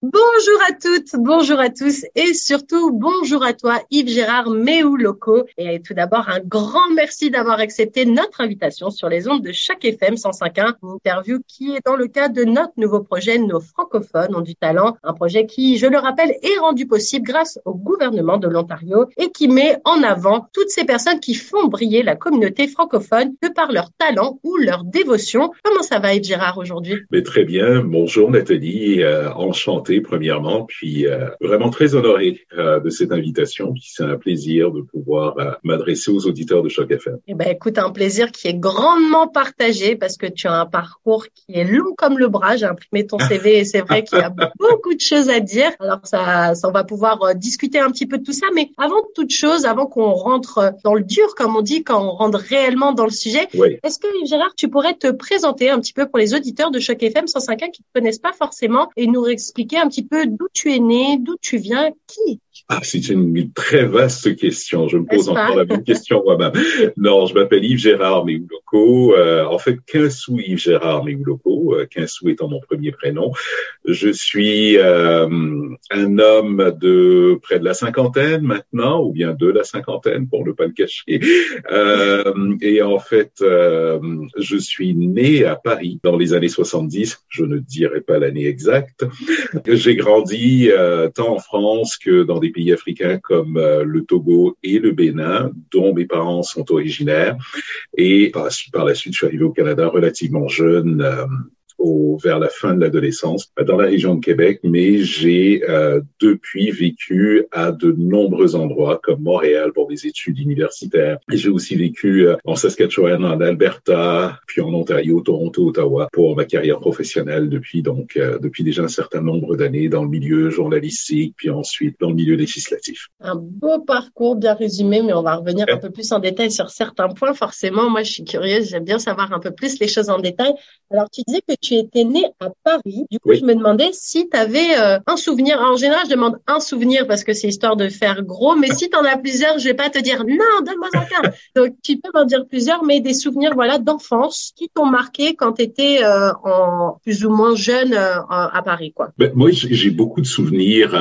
Bonjour à toutes, bonjour à tous et surtout bonjour à toi Yves Gérard Méou Loco. Et tout d'abord un grand merci d'avoir accepté notre invitation sur les ondes de chaque FM 105.1, une interview qui est dans le cadre de notre nouveau projet Nos francophones ont du talent, un projet qui, je le rappelle, est rendu possible grâce au gouvernement de l'Ontario et qui met en avant toutes ces personnes qui font briller la communauté francophone de par leur talent ou leur dévotion. Comment ça va Yves Gérard aujourd'hui? Mais Très bien, bonjour Nathalie, euh, enchanté premièrement, puis euh, vraiment très honoré euh, de cette invitation. Puis c'est un plaisir de pouvoir euh, m'adresser aux auditeurs de Choc FM. Eh ben écoute, un plaisir qui est grandement partagé parce que tu as un parcours qui est long comme le bras. J'ai imprimé ton CV et c'est vrai qu'il y a beaucoup de choses à dire. Alors ça, ça on va pouvoir discuter un petit peu de tout ça. Mais avant toute chose, avant qu'on rentre dans le dur, comme on dit, quand on rentre réellement dans le sujet, est-ce que Gérard, tu pourrais te présenter un petit peu pour les auditeurs de Choc FM 105.1 qui ne connaissent pas forcément et nous expliquer un petit peu d'où tu es né, d'où tu viens, qui ah, c'est une très vaste question. Je me pose encore la même question moi-même. Non, je m'appelle Yves Gérard Méouloko. Euh, en fait, Quinsou Yves Gérard Méouloko. Euh, Quinsou étant mon premier prénom. Je suis euh, un homme de près de la cinquantaine maintenant, ou bien de la cinquantaine, pour ne pas le cacher. Euh, et en fait, euh, je suis né à Paris dans les années 70. Je ne dirai pas l'année exacte. J'ai grandi euh, tant en France que dans des pays africains comme euh, le Togo et le Bénin, dont mes parents sont originaires. Et par la suite, par la suite je suis arrivé au Canada relativement jeune, euh, au, vers la fin de l'adolescence dans la région de Québec, mais j'ai euh, depuis vécu à de nombreux endroits comme Montréal pour des études universitaires. J'ai aussi vécu euh, en Saskatchewan, en Alberta, puis en Ontario, Toronto, Ottawa pour ma carrière professionnelle depuis donc euh, depuis déjà un certain nombre d'années dans le milieu journalistique, puis ensuite dans le milieu législatif. Un beau parcours bien résumé, mais on va revenir un peu plus en détail sur certains points. Forcément, moi je suis curieuse, j'aime bien savoir un peu plus les choses en détail. Alors tu disais que tu tu étais né à Paris. Du coup, je me demandais si tu avais euh, un souvenir. en général, je demande un souvenir parce que c'est histoire de faire gros. Mais si tu en as plusieurs, je vais pas te dire non, donne-moi un cas. Donc, tu peux m'en dire plusieurs, mais des souvenirs, voilà, d'enfance qui t'ont marqué quand tu étais euh, en plus ou moins jeune euh, à Paris, quoi. Ben, moi, j'ai beaucoup de souvenirs,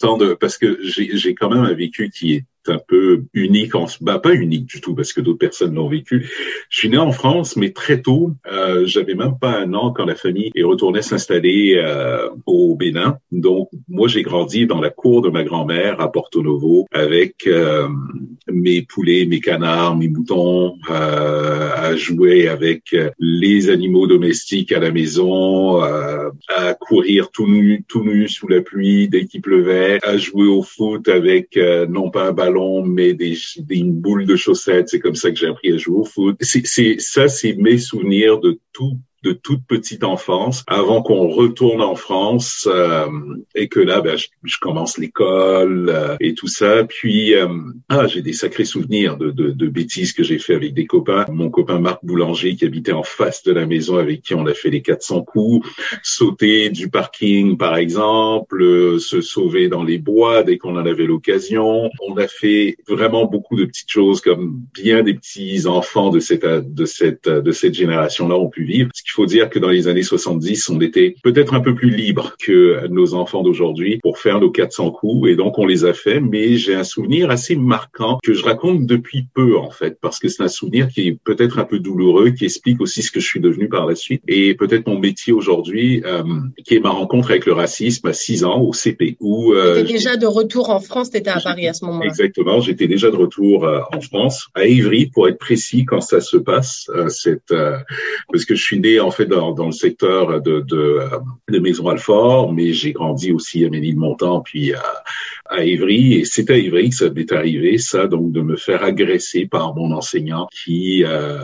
tant de parce que j'ai quand même un vécu qui est un peu unique, en, bah, pas unique du tout parce que d'autres personnes l'ont vécu. Je suis né en France, mais très tôt, euh, j'avais même pas un an quand la famille est retournée s'installer euh, au Bénin. Donc moi j'ai grandi dans la cour de ma grand-mère à Porto Novo avec euh, mes poulets, mes canards, mes moutons, euh, à jouer avec les animaux domestiques à la maison, euh, à courir tout nu, tout nu sous la pluie dès qu'il pleuvait, à jouer au foot avec non pas un ballon mais des, des une boule de chaussettes. C'est comme ça que j'ai appris à jouer au foot. C'est ça, c'est mes souvenirs de tout de toute petite enfance, avant qu'on retourne en France euh, et que là, ben, je, commence l'école euh, et tout ça. Puis, euh, ah, j'ai des sacrés souvenirs de, de, de bêtises que j'ai fait avec des copains. Mon copain Marc Boulanger qui habitait en face de la maison avec qui on a fait les 400 coups, sauter du parking par exemple, se sauver dans les bois dès qu'on en avait l'occasion. On a fait vraiment beaucoup de petites choses comme bien des petits enfants de cette de cette de cette génération-là ont pu vivre. Faut dire que dans les années 70, on était peut-être un peu plus libre que nos enfants d'aujourd'hui pour faire nos 400 coups et donc on les a fait. Mais j'ai un souvenir assez marquant que je raconte depuis peu en fait parce que c'est un souvenir qui est peut-être un peu douloureux, qui explique aussi ce que je suis devenu par la suite et peut-être mon métier aujourd'hui, euh, qui est ma rencontre avec le racisme à 6 ans au CP. Où euh, déjà de retour en France, t'étais à Paris à ce moment-là. Exactement, j'étais déjà de retour euh, en France, à Ivry pour être précis quand ça se passe. Euh, cette euh, parce que je suis né en fait dans, le secteur de, de, euh, Maison Alfort, mais j'ai grandi aussi à Ménilmontant, puis à, à Évry et c'est à Évry que ça m'est arrivé, ça, donc de me faire agresser par mon enseignant qui euh,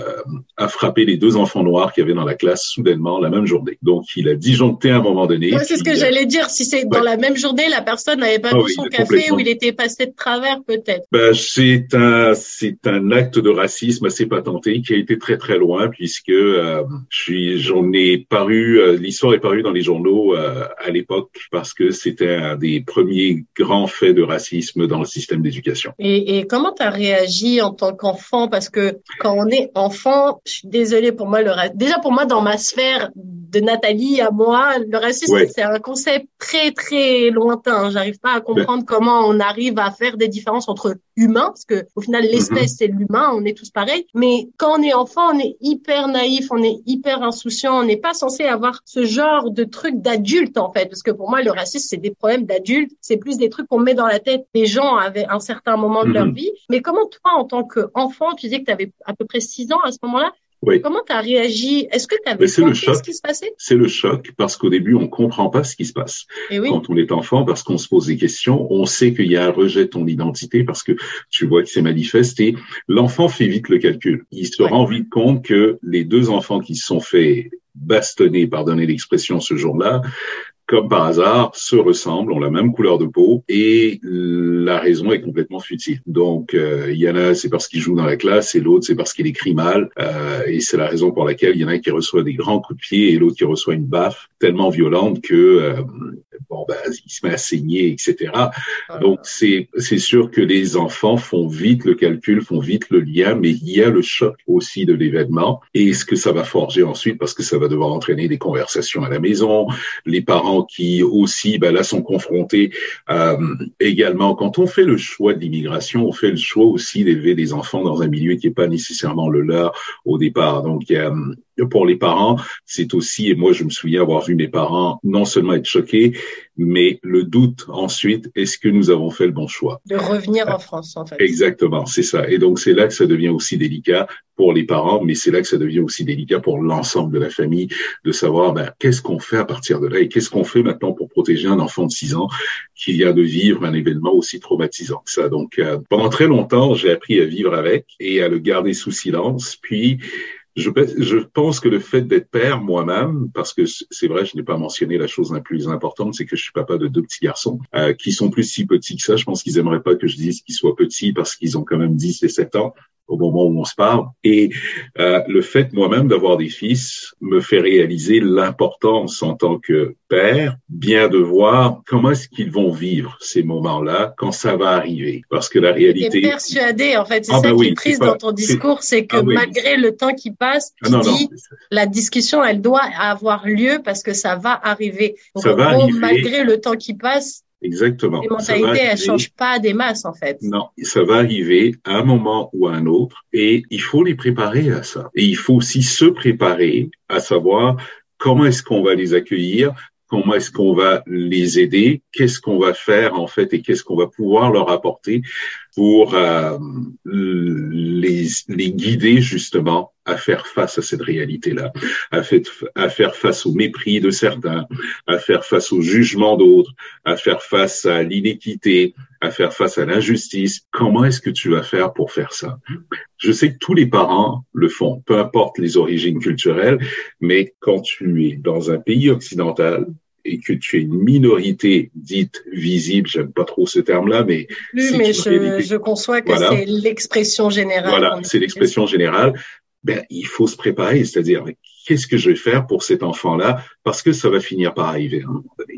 a frappé les deux enfants noirs qui avaient dans la classe soudainement la même journée. Donc il a disjoncté à un moment donné. c'est ce que j'allais dire. Si c'est dans la même journée, la personne n'avait pas ah bu son café ou il était passé de travers peut-être. Ben, c'est un c'est un acte de racisme assez patenté qui a été très très loin puisque euh, j'en ai paru euh, l'histoire est parue dans les journaux euh, à l'époque parce que c'était un des premiers grands faits de racisme dans le système d'éducation. Et, et comment tu as réagi en tant qu'enfant? Parce que quand on est enfant, je suis désolée pour moi le déjà pour moi dans ma sphère de Nathalie à moi, le racisme c'est un concept très très lointain. J'arrive pas à comprendre comment on arrive à faire des différences entre humains parce que au final l'espèce mm-hmm. c'est l'humain, on est tous pareils. Mais quand on est enfant, on est hyper naïf, on est hyper insouciant, on n'est pas censé avoir ce genre de truc d'adulte en fait, parce que pour moi le racisme c'est des problèmes d'adultes, c'est plus des trucs qu'on met dans la tête des gens un certain moment de leur mm-hmm. vie. Mais comment toi en tant qu'enfant, tu disais que tu avais à peu près six ans à ce moment-là, oui. Comment tu as réagi? Est-ce que tu avais compris ce qui se passait? C'est le choc parce qu'au début, on comprend pas ce qui se passe. Et eh oui. Quand on est enfant, parce qu'on se pose des questions, on sait qu'il y a un rejet de ton identité parce que tu vois que c'est manifesté. L'enfant fait vite le calcul. Il se rend vite compte que les deux enfants qui se sont fait bastonner, pardonnez l'expression, ce jour-là, comme par hasard, se ressemblent, ont la même couleur de peau et la raison est complètement futile. Donc, euh, il y en a, c'est parce qu'il joue dans la classe et l'autre, c'est parce qu'il écrit mal. Euh, et c'est la raison pour laquelle il y en a qui reçoit des grands coups de pied et l'autre qui reçoit une baffe tellement violente que euh, bon ben il se met à saigner, etc. Donc c'est c'est sûr que les enfants font vite le calcul, font vite le lien, mais il y a le choc aussi de l'événement et ce que ça va forger ensuite parce que ça va devoir entraîner des conversations à la maison, les parents qui aussi, ben là, sont confrontés euh, également. Quand on fait le choix de l'immigration, on fait le choix aussi d'élever des enfants dans un milieu qui n'est pas nécessairement le leur au départ. Donc, a, pour les parents, c'est aussi, et moi je me souviens avoir vu mes parents non seulement être choqués, mais le doute ensuite, est-ce que nous avons fait le bon choix? De revenir en France, en fait. Exactement, c'est ça. Et donc c'est là que ça devient aussi délicat pour les parents, mais c'est là que ça devient aussi délicat pour l'ensemble de la famille de savoir ben, qu'est-ce qu'on fait à partir de là? Et qu'est-ce qu'on fait maintenant pour protéger un enfant de 6 ans qui vient de vivre un événement aussi traumatisant que ça? Donc euh, pendant très longtemps, j'ai appris à vivre avec et à le garder sous silence, puis je, je, pense que le fait d'être père moi-même, parce que c'est vrai, je n'ai pas mentionné la chose la plus importante, c'est que je suis papa de deux petits garçons euh, qui sont plus si petits que ça. Je pense qu'ils aimeraient pas que je dise qu'ils soient petits parce qu'ils ont quand même 10 et 7 ans au moment où on se parle. Et euh, le fait moi-même d'avoir des fils me fait réaliser l'importance en tant que père, bien de voir comment est-ce qu'ils vont vivre ces moments-là quand ça va arriver. Parce que la réalité... es persuadé, en fait, c'est ah, ça ben qui est triste dans ton discours, c'est que ah malgré le temps qui passe, tu ah dis la discussion, elle doit avoir lieu parce que ça va arriver. ça va arriver. malgré le temps qui passe, Exactement. Les mentalités, elles changent pas des masses, en fait. Non, ça va arriver à un moment ou à un autre et il faut les préparer à ça. Et il faut aussi se préparer à savoir comment est-ce qu'on va les accueillir, comment est-ce qu'on va les aider, qu'est-ce qu'on va faire en fait et qu'est-ce qu'on va pouvoir leur apporter pour euh, les, les guider justement à faire face à cette réalité-là, à, à, faire face au mépris de certains, à faire face au jugement d'autres, à faire face à l'inéquité, à faire face à l'injustice. Comment est-ce que tu vas faire pour faire ça? Je sais que tous les parents le font, peu importe les origines culturelles, mais quand tu es dans un pays occidental, et que tu es une minorité dite visible, j'aime pas trop ce terme-là, mais oui, mais je, je, conçois que c'est l'expression générale. Voilà, c'est l'expression générale ben, il faut se préparer, c'est-à-dire qu'est-ce que je vais faire pour cet enfant-là? Parce que ça va finir par arriver.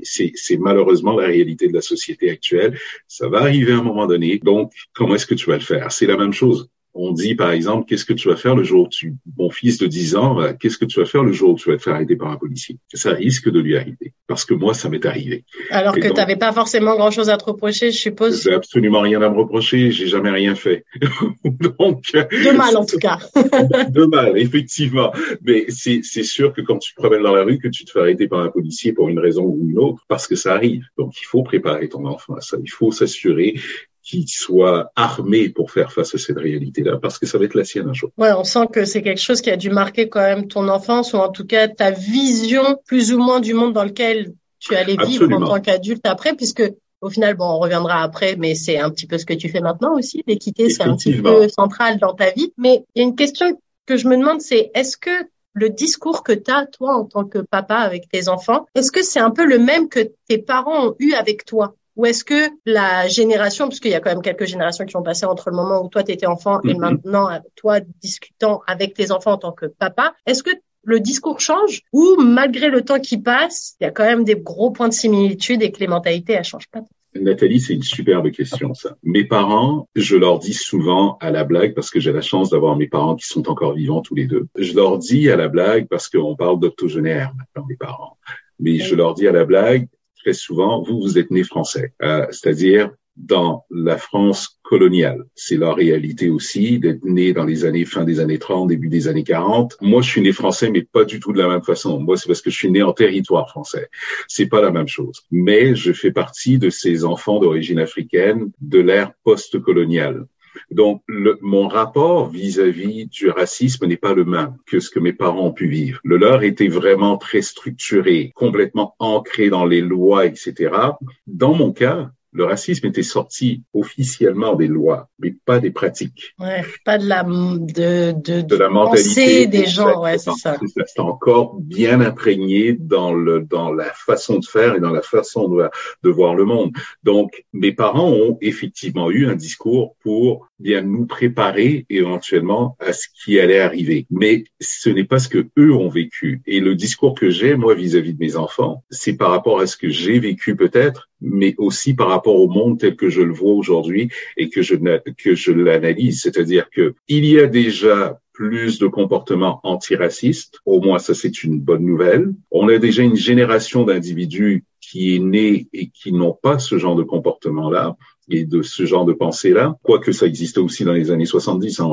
C'est, c'est malheureusement la réalité de la société actuelle. Ça va arriver à un moment donné. Donc, comment est-ce que tu vas le faire? C'est la même chose on dit par exemple, qu'est-ce que tu vas faire le jour où tu, mon fils de 10 ans, qu'est-ce que tu vas faire le jour où tu vas te faire arrêter par un policier? Ça risque de lui arriver, parce que moi, ça m'est arrivé. Alors que tu n'avais pas forcément grand-chose à te reprocher, je suppose. J'ai absolument rien à me reprocher, j'ai jamais rien fait. Donc de mal en tout cas. de mal, effectivement. Mais c'est sûr que quand tu te promènes dans la rue, que tu te fais arrêter par un policier pour une raison ou une autre, parce que ça arrive. Donc il faut préparer ton enfant à ça. Il faut s'assurer qui soit armé pour faire face à cette réalité-là, parce que ça va être la sienne un jour. Ouais, on sent que c'est quelque chose qui a dû marquer quand même ton enfance, ou en tout cas ta vision plus ou moins du monde dans lequel tu allais vivre en tant qu'adulte après, puisque au final, bon, on reviendra après, mais c'est un petit peu ce que tu fais maintenant aussi. L'équité, c'est un petit peu central dans ta vie. Mais il y a une question que je me demande, c'est est-ce que le discours que tu as, toi, en tant que papa avec tes enfants, est-ce que c'est un peu le même que tes parents ont eu avec toi? Ou est-ce que la génération, parce qu'il y a quand même quelques générations qui ont passé entre le moment où toi tu étais enfant et mm-hmm. maintenant toi discutant avec tes enfants en tant que papa, est-ce que le discours change ou malgré le temps qui passe, il y a quand même des gros points de similitude et que les mentalités elles changent pas? Nathalie, c'est une superbe question, ça. Mes parents, je leur dis souvent à la blague, parce que j'ai la chance d'avoir mes parents qui sont encore vivants tous les deux. Je leur dis à la blague, parce qu'on parle d'octogénaire maintenant, mes parents. Mais je leur dis à la blague, très souvent, vous, vous êtes nés français. Euh, c'est-à-dire, dans la France coloniale. C'est leur réalité aussi d'être né dans les années fin des années 30, début des années 40. Moi, je suis né français, mais pas du tout de la même façon. Moi, c'est parce que je suis né en territoire français. C'est pas la même chose. Mais je fais partie de ces enfants d'origine africaine de l'ère post-coloniale. Donc, le, mon rapport vis-à-vis du racisme n'est pas le même que ce que mes parents ont pu vivre. Le leur était vraiment très structuré, complètement ancré dans les lois, etc. Dans mon cas, le racisme était sorti officiellement des lois, mais pas des pratiques. Ouais, pas de la de de, de la mentalité des gens, ouais, c'est ça. C'est encore bien imprégné dans le dans la façon de faire et dans la façon de, de voir le monde. Donc, mes parents ont effectivement eu un discours pour bien nous préparer éventuellement à ce qui allait arriver. Mais ce n'est pas ce que eux ont vécu. Et le discours que j'ai moi vis-à-vis -vis de mes enfants, c'est par rapport à ce que j'ai vécu peut-être, mais aussi par rapport au monde tel que je le vois aujourd'hui et que je, que je l'analyse. C'est-à-dire que il y a déjà plus de comportements antiracistes. Au moins, ça, c'est une bonne nouvelle. On a déjà une génération d'individus qui est née et qui n'ont pas ce genre de comportement-là et de ce genre de pensée-là, quoique ça existait aussi dans les années 70, hein,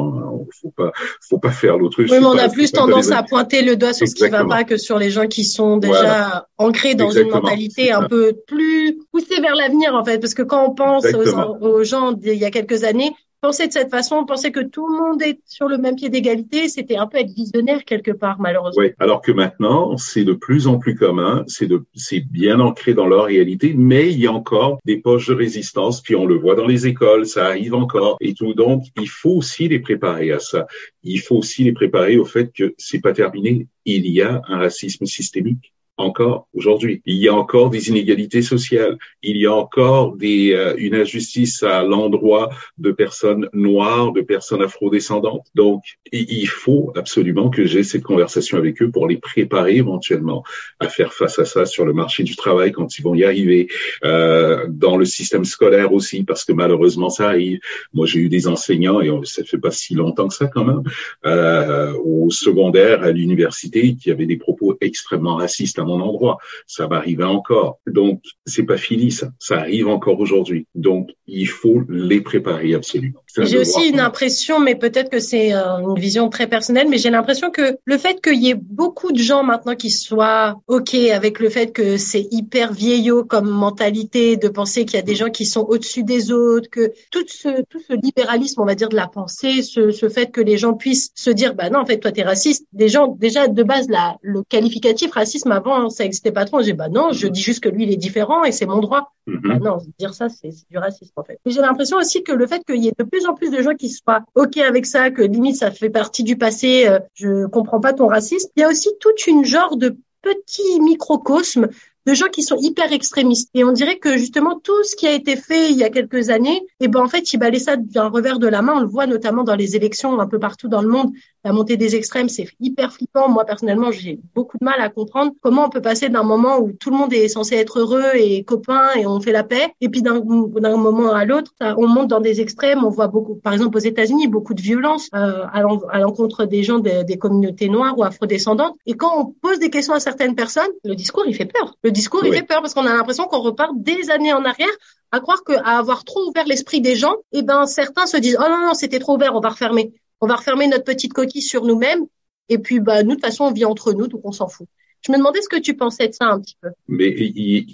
faut pas, faut pas faire l'autruche. Oui, mais on a plus tendance à pointer le doigt sur ce qui va pas que sur les gens qui sont déjà ancrés dans une mentalité un peu plus poussée vers l'avenir, en fait, parce que quand on pense aux, aux, gens d'il y a quelques années, penser de cette façon, penser que tout le monde est sur le même pied d'égalité, c'était un peu être visionnaire quelque part, malheureusement. Oui, alors que maintenant, c'est de plus en plus commun, c'est bien ancré dans leur réalité, mais il y a encore des poches de résistance, puis on le voit dans les écoles, ça arrive encore et tout. Donc, il faut aussi les préparer à ça. Il faut aussi les préparer au fait que c'est pas terminé. Il y a un racisme systémique encore aujourd'hui. Il y a encore des inégalités sociales. Il y a encore des, euh, une injustice à l'endroit de personnes noires, de personnes afrodescendantes. Donc, il faut absolument que j'ai cette conversation avec eux pour les préparer éventuellement à faire face à ça sur le marché du travail quand ils vont y arriver, euh, dans le système scolaire aussi, parce que malheureusement ça arrive. Moi, j'ai eu des enseignants et ça fait pas si longtemps que ça quand même, euh, au secondaire, à l'université, qui avaient des propos extrêmement racistes mon endroit. Ça va arriver encore. Donc, c'est pas fini, ça. Ça arrive encore aujourd'hui. Donc, il faut les préparer absolument. J'ai aussi une impression, mais peut-être que c'est euh, une vision très personnelle, mais j'ai l'impression que le fait qu'il y ait beaucoup de gens maintenant qui soient OK avec le fait que c'est hyper vieillot comme mentalité de penser qu'il y a des gens qui sont au-dessus des autres, que tout ce, tout ce libéralisme, on va dire, de la pensée, ce, ce fait que les gens puissent se dire, bah non, en fait, toi, t'es raciste. Des gens, déjà, de base, là, le qualificatif racisme avant, ça existait pas trop. J'ai, bah non, je dis juste que lui, il est différent et c'est mon droit. Mm-hmm. Bah non, dire ça, c'est du racisme, en fait. J'ai l'impression aussi que le fait qu'il y ait de plus en plus de gens qui soient ok avec ça, que limite ça fait partie du passé, euh, je comprends pas ton racisme. Il y a aussi toute une genre de petit microcosme de gens qui sont hyper extrémistes. Et on dirait que justement tout ce qui a été fait il y a quelques années, et eh ben en fait, il balait ça d'un revers de la main. On le voit notamment dans les élections un peu partout dans le monde. La montée des extrêmes, c'est hyper flippant. Moi personnellement, j'ai beaucoup de mal à comprendre comment on peut passer d'un moment où tout le monde est censé être heureux et copain et on fait la paix, et puis d'un moment à l'autre, on monte dans des extrêmes. On voit beaucoup, par exemple aux États-Unis, beaucoup de violence euh, à l'encontre des gens des communautés noires ou afrodescendantes. Et quand on pose des questions à certaines personnes, le discours il fait peur. Discours, il fait peur parce qu'on a l'impression qu'on repart des années en arrière à croire qu'à avoir trop ouvert l'esprit des gens, eh ben certains se disent oh non non c'était trop ouvert, on va refermer, on va refermer notre petite coquille sur nous-mêmes et puis bah nous de toute façon on vit entre nous donc on s'en fout. Je me demandais ce que tu pensais de ça un petit peu. Mais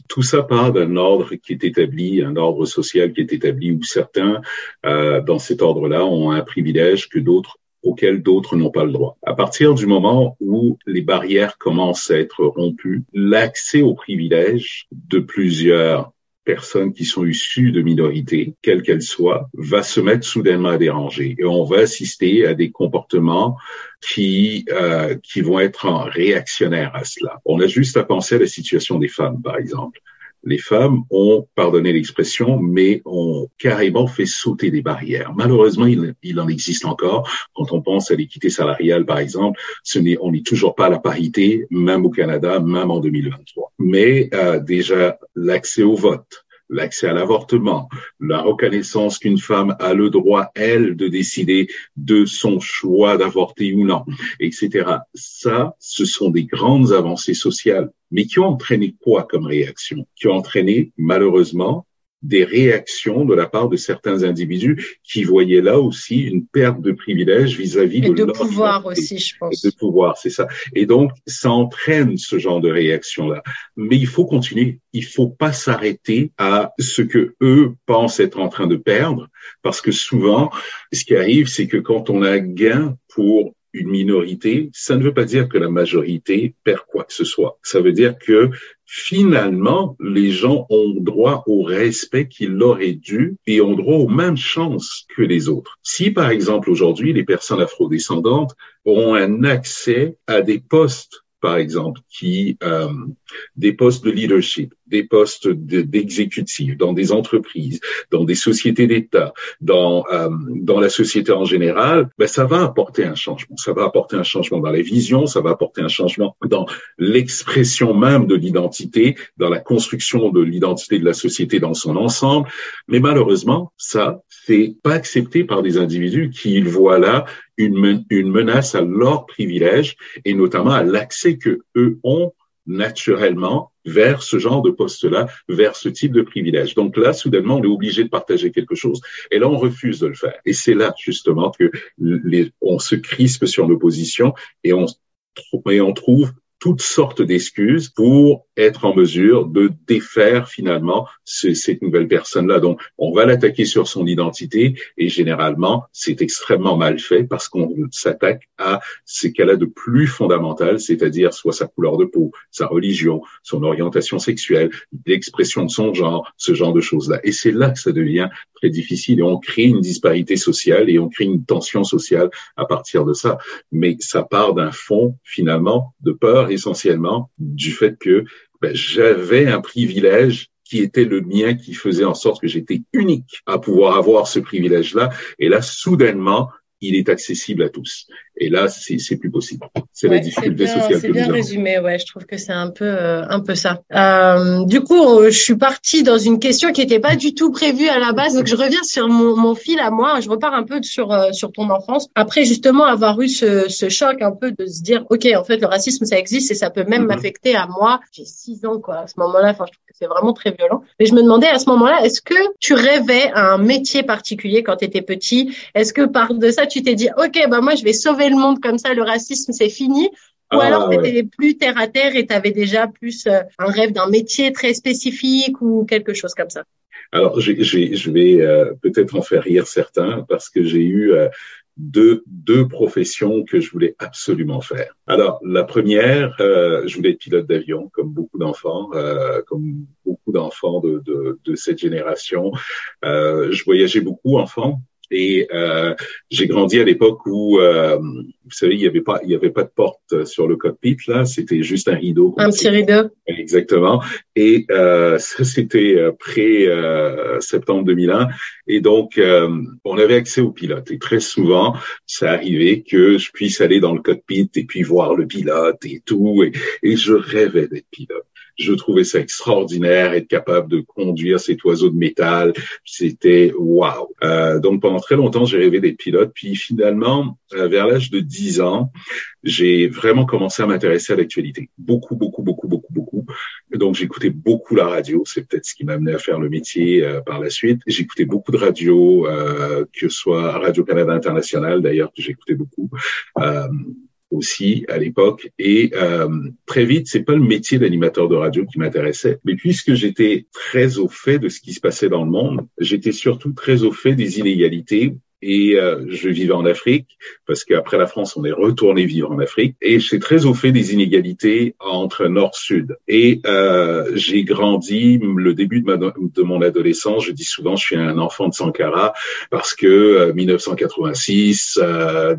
tout ça part d'un ordre qui est établi, un ordre social qui est établi où certains, euh, dans cet ordre-là, ont un privilège que d'autres auxquels d'autres n'ont pas le droit. À partir du moment où les barrières commencent à être rompues, l'accès aux privilèges de plusieurs personnes qui sont issues de minorités, quelles qu'elles soient, va se mettre soudainement à déranger. Et on va assister à des comportements qui euh, qui vont être réactionnaires à cela. On a juste à penser à la situation des femmes, par exemple les femmes ont, pardonné l'expression, mais ont carrément fait sauter des barrières. Malheureusement, il, en existe encore. Quand on pense à l'équité salariale, par exemple, ce n'est, on n'est toujours pas à la parité, même au Canada, même en 2023. Mais euh, déjà, l'accès au vote, l'accès à l'avortement, la reconnaissance qu'une femme a le droit, elle, de décider de son choix d'avorter ou non, etc. Ça, ce sont des grandes avancées sociales, mais qui ont entraîné quoi comme réaction? Qui ont entraîné, malheureusement, des réactions de la part de certains individus qui voyaient là aussi une perte de privilèges vis-à-vis de, de pouvoir aussi, je pense. de pouvoir, c'est ça. Et donc, ça entraîne ce genre de réaction-là. Mais il faut continuer. Il faut pas s'arrêter à ce que eux pensent être en train de perdre, parce que souvent, ce qui arrive, c'est que quand on a gain pour une minorité, ça ne veut pas dire que la majorité perd quoi que ce soit. Ça veut dire que finalement, les gens ont droit au respect qu'ils leur est dû et ont droit aux mêmes chances que les autres. Si, par exemple, aujourd'hui, les personnes afrodescendantes ont un accès à des postes par exemple, qui euh, des postes de leadership, des postes d'exécutif dans des entreprises, dans des sociétés d'État, dans euh, dans la société en général, ben ça va apporter un changement. Ça va apporter un changement dans les visions, ça va apporter un changement dans l'expression même de l'identité, dans la construction de l'identité de la société dans son ensemble. Mais malheureusement, ça c'est pas accepté par des individus qui voient là une, une menace à leur privilège et notamment à l'accès que eux ont naturellement vers ce genre de poste-là, vers ce type de privilège. Donc là, soudainement, on est obligé de partager quelque chose, et là, on refuse de le faire. Et c'est là, justement, que les, on se crispe sur nos positions et on, et on trouve toutes sortes d'excuses pour être en mesure de défaire finalement cette nouvelle personne-là. Donc, on va l'attaquer sur son identité et généralement, c'est extrêmement mal fait parce qu'on s'attaque à ce qu'elle a de plus fondamental, c'est-à-dire soit sa couleur de peau, sa religion, son orientation sexuelle, l'expression de son genre, ce genre de choses-là. Et c'est là que ça devient très difficile et on crée une disparité sociale et on crée une tension sociale à partir de ça. Mais ça part d'un fond finalement de peur essentiellement du fait que ben, j'avais un privilège qui était le mien, qui faisait en sorte que j'étais unique à pouvoir avoir ce privilège-là. Et là, soudainement, il est accessible à tous. Et là, c'est plus possible. C'est la difficulté sociale C'est bien résumé, ouais. Je trouve que c'est un peu, euh, un peu ça. Euh, du coup, je suis partie dans une question qui n'était pas du tout prévue à la base. Donc, je reviens sur mon, mon fil à moi. Je repars un peu sur, euh, sur ton enfance. Après, justement, avoir eu ce, ce choc un peu de se dire, OK, en fait, le racisme, ça existe et ça peut même mm-hmm. m'affecter à moi. J'ai six ans, quoi, à ce moment-là. Enfin, je trouve que c'est vraiment très violent. Mais je me demandais à ce moment-là, est-ce que tu rêvais à un métier particulier quand tu étais petit? Est-ce que par de ça, tu t'es dit, OK, bah, moi, je vais sauver le monde comme ça, le racisme, c'est fini? Ou ah, alors tu étais plus terre à terre et tu avais déjà plus euh, un rêve d'un métier très spécifique ou quelque chose comme ça? Alors, je vais euh, peut-être en faire rire certains parce que j'ai eu euh, deux, deux professions que je voulais absolument faire. Alors, la première, je voulais être pilote d'avion, comme beaucoup d'enfants, comme beaucoup d'enfants de, de, de, cette génération. je voyageais beaucoup enfant, et euh, j'ai grandi à l'époque où, euh, vous savez, il n'y avait pas, il y avait pas de porte sur le cockpit là, c'était juste un rideau. Un petit rideau. Exactement. Et euh, ça, c'était euh, près euh, septembre 2001. Et donc, euh, on avait accès au pilote. Et très souvent, ça arrivait que je puisse aller dans le cockpit et puis voir le pilote et tout. Et, et je rêvais d'être pilote je trouvais ça extraordinaire, être capable de conduire cet oiseau de métal. C'était waouh. Euh, donc pendant très longtemps, j'ai rêvé des pilotes. Puis finalement, euh, vers l'âge de 10 ans, j'ai vraiment commencé à m'intéresser à l'actualité. Beaucoup, beaucoup, beaucoup, beaucoup, beaucoup. Donc j'écoutais beaucoup la radio. C'est peut-être ce qui m'a amené à faire le métier euh, par la suite. J'écoutais beaucoup de radio, euh, que ce soit Radio Canada International d'ailleurs que j'écoutais beaucoup. Euh, aussi à l'époque. Et euh, très vite, c'est pas le métier d'animateur de radio qui m'intéressait, mais puisque j'étais très au fait de ce qui se passait dans le monde, j'étais surtout très au fait des inégalités et euh, je vivais en Afrique parce qu'après la France, on est retourné vivre en Afrique et j'étais très au fait des inégalités entre nord-sud. Et euh, j'ai grandi le début de, ma, de mon adolescence. Je dis souvent, je suis un enfant de Sankara parce que 1986, euh,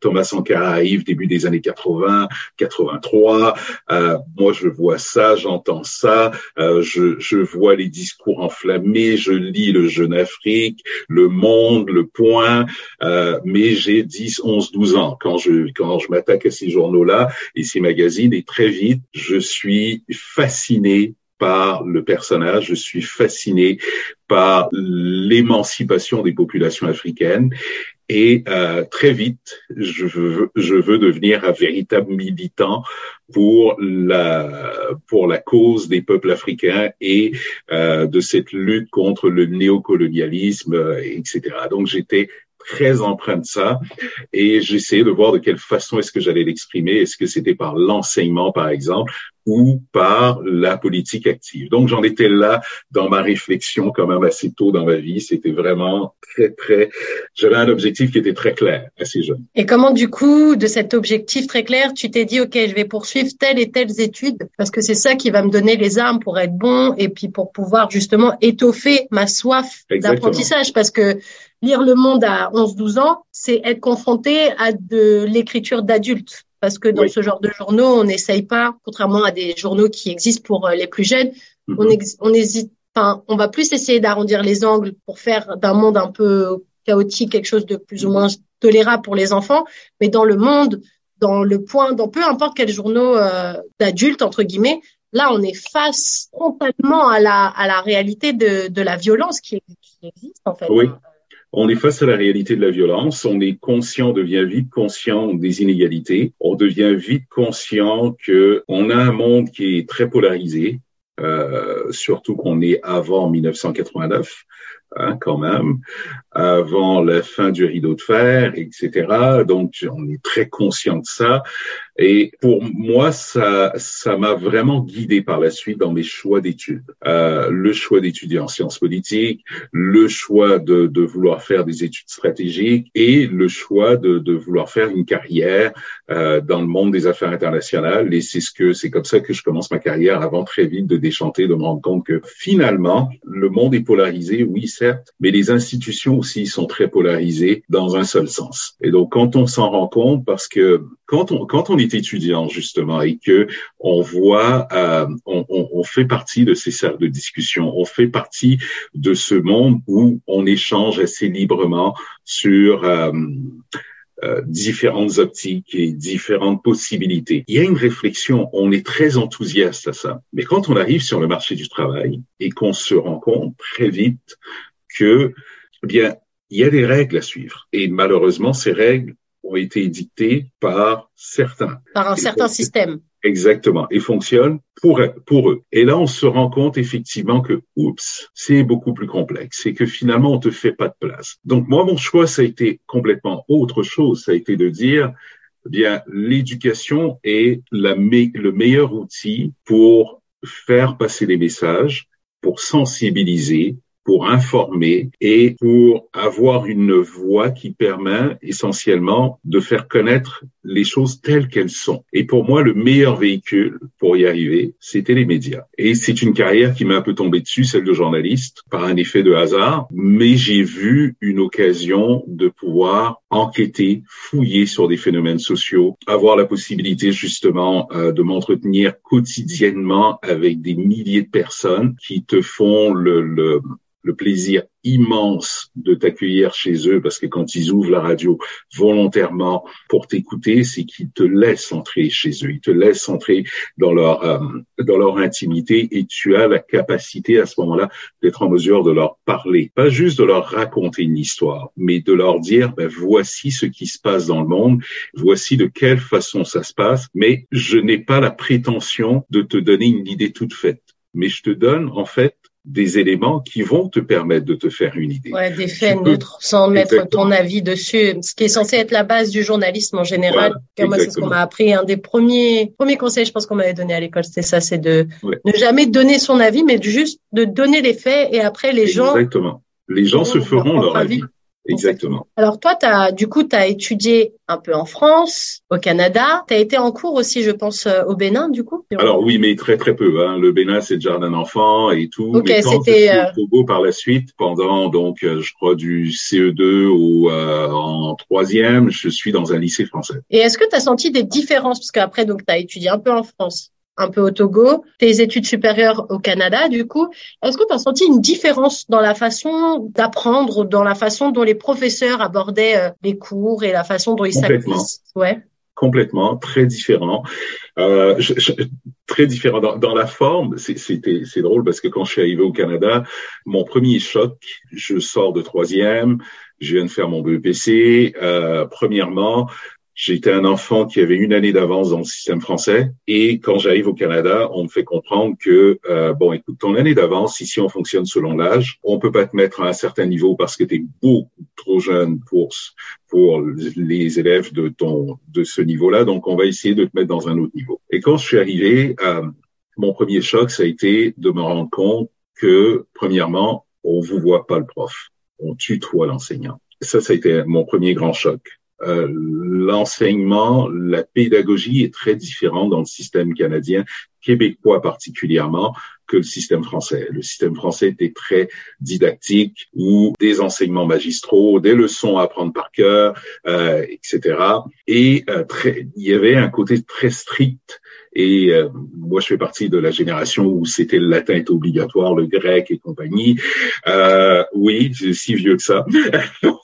Thomas Sankara arrive début des années 80, 83. moi, je vois ça, j'entends ça, je, je vois les discours enflammés, je lis le Jeune Afrique, le Monde, le Point, euh, mais j'ai 10, 11, 12 ans. Quand je quand je m'attaque à ces journaux-là et ces magazines et très vite je suis fasciné par le personnage, je suis fasciné par l'émancipation des populations africaines et euh, très vite, je veux, je veux devenir un véritable militant pour la pour la cause des peuples africains et euh, de cette lutte contre le néocolonialisme, etc. Donc j'étais très empreint de ça et j'essayais de voir de quelle façon est-ce que j'allais l'exprimer. Est-ce que c'était par l'enseignement, par exemple, ou par la politique active. Donc j'en étais là dans ma réflexion quand même assez tôt dans ma vie. C'était vraiment très très. J'avais un objectif qui était très clair assez jeune. Et comment du coup de cet objectif très clair, tu t'es dit ok, je vais poursuivre telle et telle études parce que c'est ça qui va me donner les armes pour être bon et puis pour pouvoir justement étoffer ma soif d'apprentissage parce que lire le monde à 11-12 ans, c'est être confronté à de l'écriture d'adultes parce que dans ce genre de journaux, on n'essaye pas, contrairement à des journaux qui existent pour euh, les plus jeunes, mm-hmm. on, on hésite, enfin, on va plus essayer d'arrondir les angles pour faire d'un monde un peu chaotique quelque chose de plus ou moins tolérable pour les enfants, mais dans le monde, dans le point, dans peu importe quel journaux euh, d'adultes entre guillemets, là, on est face frontalement à la à la réalité de de la violence qui, qui existe en fait. Oui on est face à la réalité de la violence, on est conscient, on devient vite conscient des inégalités, on devient vite conscient que on a un monde qui est très polarisé, euh, surtout qu'on est avant 1989. Hein, quand même, avant la fin du rideau de fer, etc. Donc, on est très conscient de ça. Et pour moi, ça, ça m'a vraiment guidé par la suite dans mes choix d'études. Euh, le choix d'étudier en sciences politiques, le choix de, de, vouloir faire des études stratégiques et le choix de, de vouloir faire une carrière euh, dans le monde des affaires internationales. Et c'est ce que c'est comme ça que je commence ma carrière avant très vite de déchanter, de me rendre compte que finalement, le monde est polarisé, oui certes, mais les institutions aussi sont très polarisées dans un seul sens. Et donc, quand on s'en rend compte, parce que quand on, quand on est étudiant justement et que on voit, euh, on, on, on, fait partie de ces cercles de discussion, on fait partie de ce monde où on échange assez librement sur euh, euh, différentes optiques et différentes possibilités. Il y a une réflexion, on est très enthousiaste à ça. Mais quand on arrive sur le marché du travail et qu'on se rend compte très vite que, eh bien, il y a des règles à suivre. Et malheureusement, ces règles ont été édictées par certains. Par un certain système. Exactement. Et fonctionnent pour, pour eux. Et là, on se rend compte effectivement que, oups, c'est beaucoup plus complexe. C'est que finalement, on te fait pas de place. Donc, moi, mon choix, ça a été complètement autre chose. Ça a été de dire, eh bien, l'éducation est la le meilleur outil pour faire passer des messages, pour sensibiliser, pour informer et pour avoir une voix qui permet essentiellement de faire connaître les choses telles qu'elles sont. Et pour moi, le meilleur véhicule pour y arriver, c'était les médias. Et c'est une carrière qui m'est un peu tombée dessus, celle de journaliste, par un effet de hasard, mais j'ai vu une occasion de pouvoir enquêter, fouiller sur des phénomènes sociaux, avoir la possibilité justement euh, de m'entretenir quotidiennement avec des milliers de personnes qui te font le, le le plaisir immense de t'accueillir chez eux parce que quand ils ouvrent la radio volontairement pour t'écouter, c'est qu'ils te laissent entrer chez eux, ils te laissent entrer dans leur euh, dans leur intimité et tu as la capacité à ce moment-là d'être en mesure de leur parler, pas juste de leur raconter une histoire, mais de leur dire ben, voici ce qui se passe dans le monde, voici de quelle façon ça se passe, mais je n'ai pas la prétention de te donner une idée toute faite, mais je te donne en fait des éléments qui vont te permettre de te faire une idée. Ouais, des faits neutres, sans mettre ton avis dessus, ce qui est censé être la base du journalisme en général. moi, c'est ce qu'on m'a appris. Un des premiers premiers conseils, je pense qu'on m'avait donné à l'école, c'était ça, c'est de ne jamais donner son avis, mais juste de donner les faits et après les gens. Exactement. Les gens se feront leur avis. Exactement. Alors toi, as, du coup, tu as étudié un peu en France, au Canada. Tu as été en cours aussi, je pense, euh, au Bénin, du coup Alors oui, mais très très peu. Hein. Le Bénin, c'est le jardin d'enfants et tout. Ok, c'était... Euh... Togo par la suite, pendant donc, euh, je crois, du CE2 au, euh, en troisième, je suis dans un lycée français. Et est-ce que tu as senti des différences? Parce qu'après, donc, tu as étudié un peu en France un peu au Togo, tes études supérieures au Canada, du coup, est-ce que tu as senti une différence dans la façon d'apprendre, dans la façon dont les professeurs abordaient euh, les cours et la façon dont ils s'appliquent Ouais. Complètement, très différent. Euh, très différent dans, dans la forme. C'était c'est drôle parce que quand je suis arrivé au Canada, mon premier choc, je sors de troisième, je viens de faire mon BEPC. Euh, premièrement, J'étais un enfant qui avait une année d'avance dans le système français et quand j'arrive au Canada, on me fait comprendre que euh, bon, écoute, ton année d'avance, ici on fonctionne selon l'âge, on peut pas te mettre à un certain niveau parce que tu es beaucoup trop jeune pour pour les élèves de ton de ce niveau-là, donc on va essayer de te mettre dans un autre niveau. Et quand je suis arrivé, euh, mon premier choc, ça a été de me rendre compte que premièrement, on vous voit pas le prof, on tutoie l'enseignant. Ça, ça a été mon premier grand choc. Euh, l'enseignement, la pédagogie est très différente dans le système canadien, québécois particulièrement, que le système français. Le système français était très didactique, où des enseignements magistraux, des leçons à apprendre par cœur, euh, etc. Et euh, très, il y avait un côté très strict et euh, moi, je fais partie de la génération où c'était le latin est obligatoire, le grec et compagnie. Euh, oui, c'est si vieux que ça. non,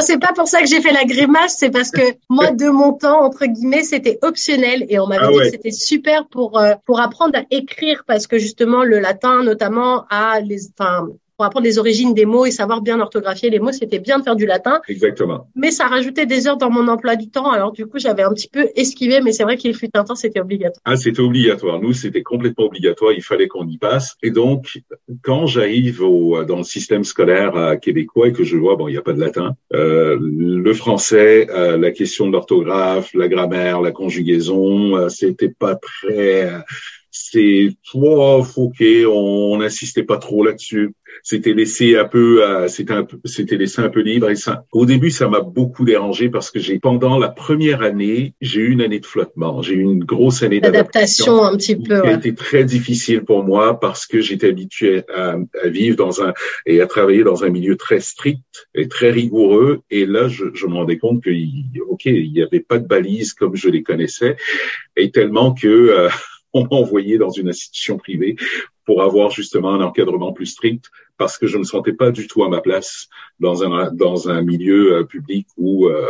c'est pas pour ça que j'ai fait la grimace, c'est parce que moi, de mon temps, entre guillemets, c'était optionnel et on m'avait ah dit que c'était super pour euh, pour apprendre à écrire parce que justement le latin, notamment, a les, enfin, pour apprendre les origines des mots et savoir bien orthographier les mots, c'était bien de faire du latin. Exactement. Mais ça rajoutait des heures dans mon emploi du temps. Alors du coup, j'avais un petit peu esquivé, mais c'est vrai qu'il fut un temps, c'était obligatoire. Ah, c'était obligatoire. Nous, c'était complètement obligatoire. Il fallait qu'on y passe. Et donc, quand j'arrive au, dans le système scolaire euh, québécois et que je vois, bon, il n'y a pas de latin, euh, le français, euh, la question de l'orthographe, la grammaire, la conjugaison, euh, c'était pas très c'est toi, ok, on n'insistait pas trop là-dessus. C'était laissé un peu, c'était un peu, c'était laissé un peu libre. Et ça, au début, ça m'a beaucoup dérangé parce que j'ai, pendant la première année, j'ai eu une année de flottement. J'ai eu une grosse année d'adaptation, un petit peu. Qui a été très difficile pour moi parce que j'étais habitué à, à, vivre dans un et à travailler dans un milieu très strict et très rigoureux. Et là, je, je me rendais compte que, ok, il n'y avait pas de balises comme je les connaissais, et tellement que euh, on m'a envoyé dans une institution privée pour avoir justement un encadrement plus strict parce que je ne me sentais pas du tout à ma place dans un dans un milieu euh, public où euh,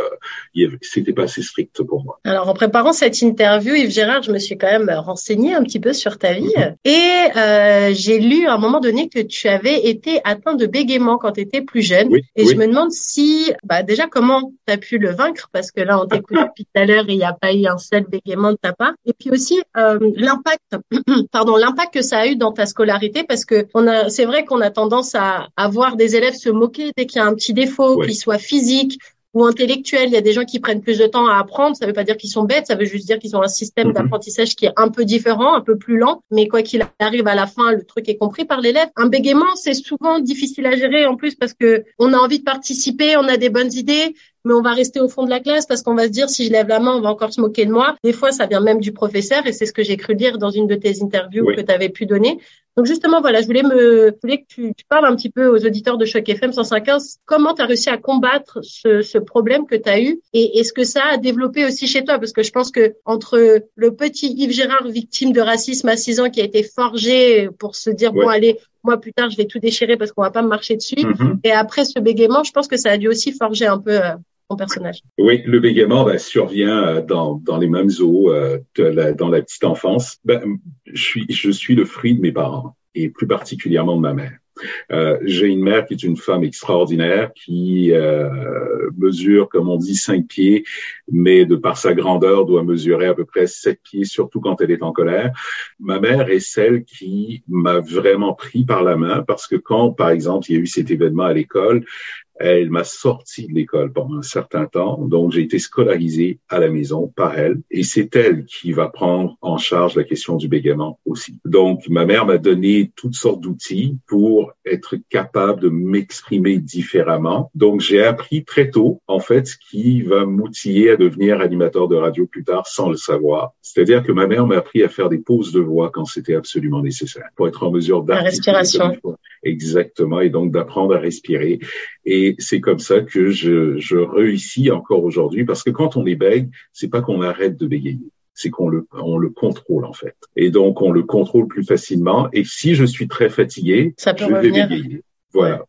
c'était pas assez strict pour moi. Alors en préparant cette interview, Yves Gérard, je me suis quand même renseigné un petit peu sur ta vie mm-hmm. et euh, j'ai lu à un moment donné que tu avais été atteint de bégaiement quand tu étais plus jeune. et je me demande si, bah déjà comment tu as pu le vaincre? Parce que là on t'écoute depuis tout à l'heure et il n'y a pas eu un seul bégaiement de ta part. Et puis aussi euh, l'impact, pardon, l'impact que ça a eu dans ta scolarité parce que on a, c'est vrai qu'on a tendance à, avoir des élèves se moquer dès qu'il y a un petit défaut, qu'il soit physique ou intellectuel. Il y a des gens qui prennent plus de temps à apprendre. Ça ne veut pas dire qu'ils sont bêtes, ça veut juste dire qu'ils ont un système mhm. d'apprentissage qui est un peu différent, un peu plus lent. Mais quoi qu'il arrive à la fin, le truc est compris par l'élève. Un bégaiement, c'est souvent difficile à gérer en plus parce que on a envie de participer, on a des bonnes idées, mais on va rester au fond de la classe parce qu'on va se dire si je lève la main, on va encore se moquer de moi. Des fois, ça vient même du professeur et c'est ce que j'ai cru dire dans une de tes interviews que tu avais pu donner. Donc justement, voilà, je voulais me, je voulais que tu, tu, parles un petit peu aux auditeurs de Choc FM 115. Comment tu as réussi à combattre ce, ce problème que tu as eu et est-ce que ça a développé aussi chez toi? Parce que je pense que entre le petit Yves Gérard victime de racisme à 6 ans qui a été forgé pour se dire bon allez, moi plus tard je vais tout déchirer parce qu'on va pas me marcher dessus. Mm-hmm. Et après ce bégaiement, je pense que ça a dû aussi forger un peu personnage. Oui, le bégaiement ben, survient euh, dans, dans les mêmes eaux euh, dans la petite enfance. Ben, je, suis, je suis le fruit de mes parents et plus particulièrement de ma mère. Euh, j'ai une mère qui est une femme extraordinaire, qui euh, mesure, comme on dit, cinq pieds, mais de par sa grandeur doit mesurer à peu près sept pieds, surtout quand elle est en colère. Ma mère est celle qui m'a vraiment pris par la main parce que quand, par exemple, il y a eu cet événement à l'école, Elle m'a sorti de l'école pendant un certain temps, donc j'ai été scolarisé à la maison par elle, et c'est elle qui va prendre en charge la question du bégaiement aussi. Donc ma mère m'a donné toutes sortes d'outils pour être capable de m'exprimer différemment. Donc j'ai appris très tôt, en fait, ce qui va m'outiller à devenir animateur de radio plus tard sans le savoir. C'est-à-dire que ma mère m'a appris à faire des pauses de voix quand c'était absolument nécessaire pour être en mesure d'articuler. La respiration. Exactement, et donc d'apprendre à respirer. Et c'est comme ça que je, je réussis encore aujourd'hui, parce que quand on bègue, c'est pas qu'on arrête de bégayer c'est qu'on le, on le contrôle en fait. Et donc on le contrôle plus facilement. Et si je suis très fatigué, ça peut je vais bégayer. Voilà.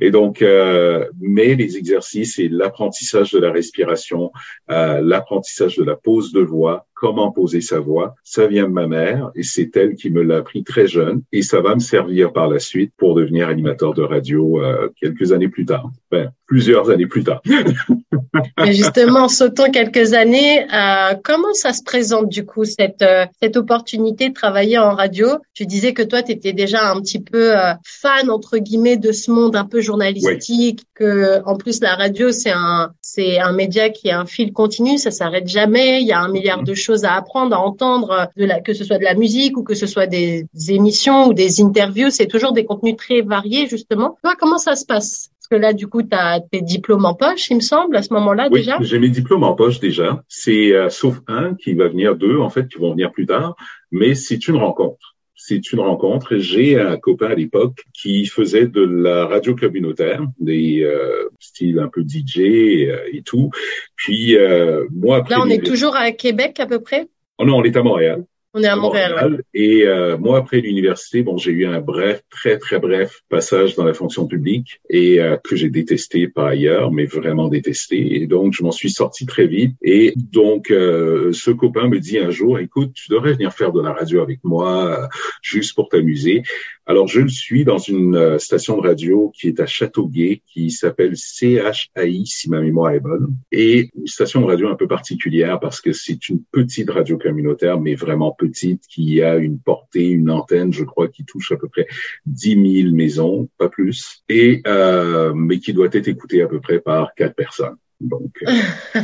Et donc, euh, mais les exercices et l'apprentissage de la respiration, euh, l'apprentissage de la pose de voix, comment poser sa voix, ça vient de ma mère et c'est elle qui me l'a appris très jeune et ça va me servir par la suite pour devenir animateur de radio euh, quelques années plus tard, enfin, plusieurs années plus tard. Mais justement, sautons quelques années, euh, comment ça se présente du coup cette euh, cette opportunité de travailler en radio? Tu disais que toi, tu étais déjà un petit peu euh, fan entre guillemets de ce monde un peu journalistique, que en plus la radio c'est un c'est un média qui a un fil continu, ça s'arrête jamais, il y a un milliard mhm. de choses à apprendre, à entendre, de la, que ce soit de la musique ou que ce soit des, émissions ou des interviews, c'est toujours des contenus très variés justement. Toi, comment ça se passe? Parce que là, du coup, tu as tes diplômes en poche, il me semble, à ce moment-là oui, déjà. J'ai mes diplômes en poche déjà. C'est euh, sauf un qui va venir, deux en fait qui vont venir plus tard, mais c'est une rencontre c'est une rencontre. J'ai un copain à l'époque qui faisait de la radio communautaire, des euh, styles un peu DJ euh, et, tout. Puis euh, moi après. Là, on est toujours à Québec à peu près? Oh non, on est à Montréal. On est à Montréal. Et euh, moi, après l'université, bon, j'ai eu un bref, très très bref passage dans la fonction publique et euh, que j'ai détesté par ailleurs, mais vraiment détesté. Et donc, je m'en suis sorti très vite. Et donc, euh, ce copain me dit un jour, écoute, tu devrais venir faire de la radio avec moi, juste pour t'amuser. Alors, je le suis dans une euh, station de radio qui est à Châteauguay, qui s'appelle CHAI, si ma mémoire est bonne, et une station de radio un peu particulière parce que c'est une petite radio communautaire, mais vraiment petite, qui a une portée, une antenne, je crois, qui touche à peu près 10 000 maisons, pas plus, et euh, mais qui doit être écoutée à peu près par quatre personnes. Donc, euh,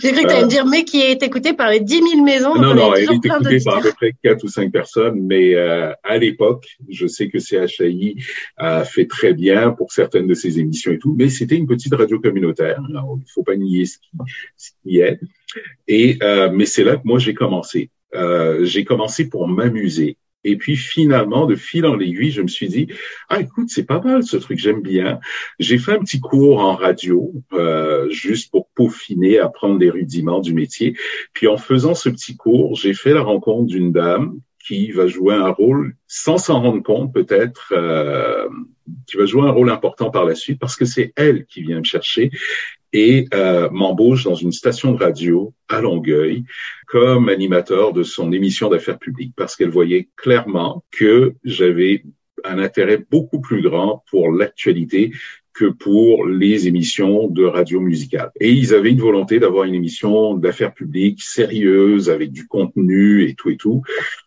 j'ai cru que tu allais me dire, mais qui est écouté par les 10 000 maisons. Non, non, elle est écoutée par à peu près 4 ou 5 personnes, mais euh, à l'époque, je sais que CHAI a fait très bien pour certaines de ses émissions et tout, mais c'était une petite radio communautaire. Alors, il faut pas nier ce qui, ce qui est. Et euh, mais c'est là que moi j'ai commencé. Euh, j'ai commencé pour m'amuser. Et puis finalement, de fil en aiguille, je me suis dit, ah écoute, c'est pas mal ce truc, j'aime bien. J'ai fait un petit cours en radio, euh, juste pour peaufiner, apprendre les rudiments du métier. Puis en faisant ce petit cours, j'ai fait la rencontre d'une dame qui va jouer un rôle, sans s'en rendre compte peut-être, euh, qui va jouer un rôle important par la suite, parce que c'est elle qui vient me chercher et euh, m'embauche dans une station de radio à Longueuil comme animateur de son émission d'affaires publiques parce qu'elle voyait clairement que j'avais un intérêt beaucoup plus grand pour l'actualité que pour les émissions de radio musicale. Et ils avaient une volonté d'avoir une émission d'affaires publiques sérieuse avec du contenu et tout et tout.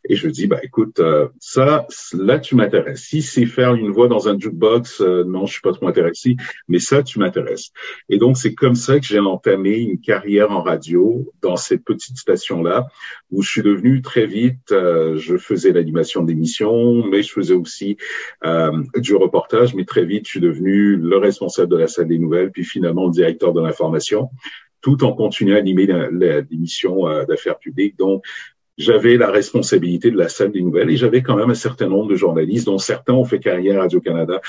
Et je dis bah écoute euh, ça là tu m'intéresses. Si c'est faire une voix dans un jukebox, euh, non je suis pas trop intéressé, mais ça tu m'intéresses. Et donc c'est comme ça que j'ai entamé une carrière en radio dans cette petite station là où je suis devenu très vite. Euh, je faisais l'animation d'émissions, mais je faisais aussi du reportage. Mais très vite je suis devenu le responsable de la salle des nouvelles, puis finalement le directeur de l'information, tout en continuant à animer l'émission euh, d'affaires publiques. Donc, j'avais la responsabilité de la salle des nouvelles et j'avais quand même un certain nombre de journalistes dont certains ont fait carrière à Radio-Canada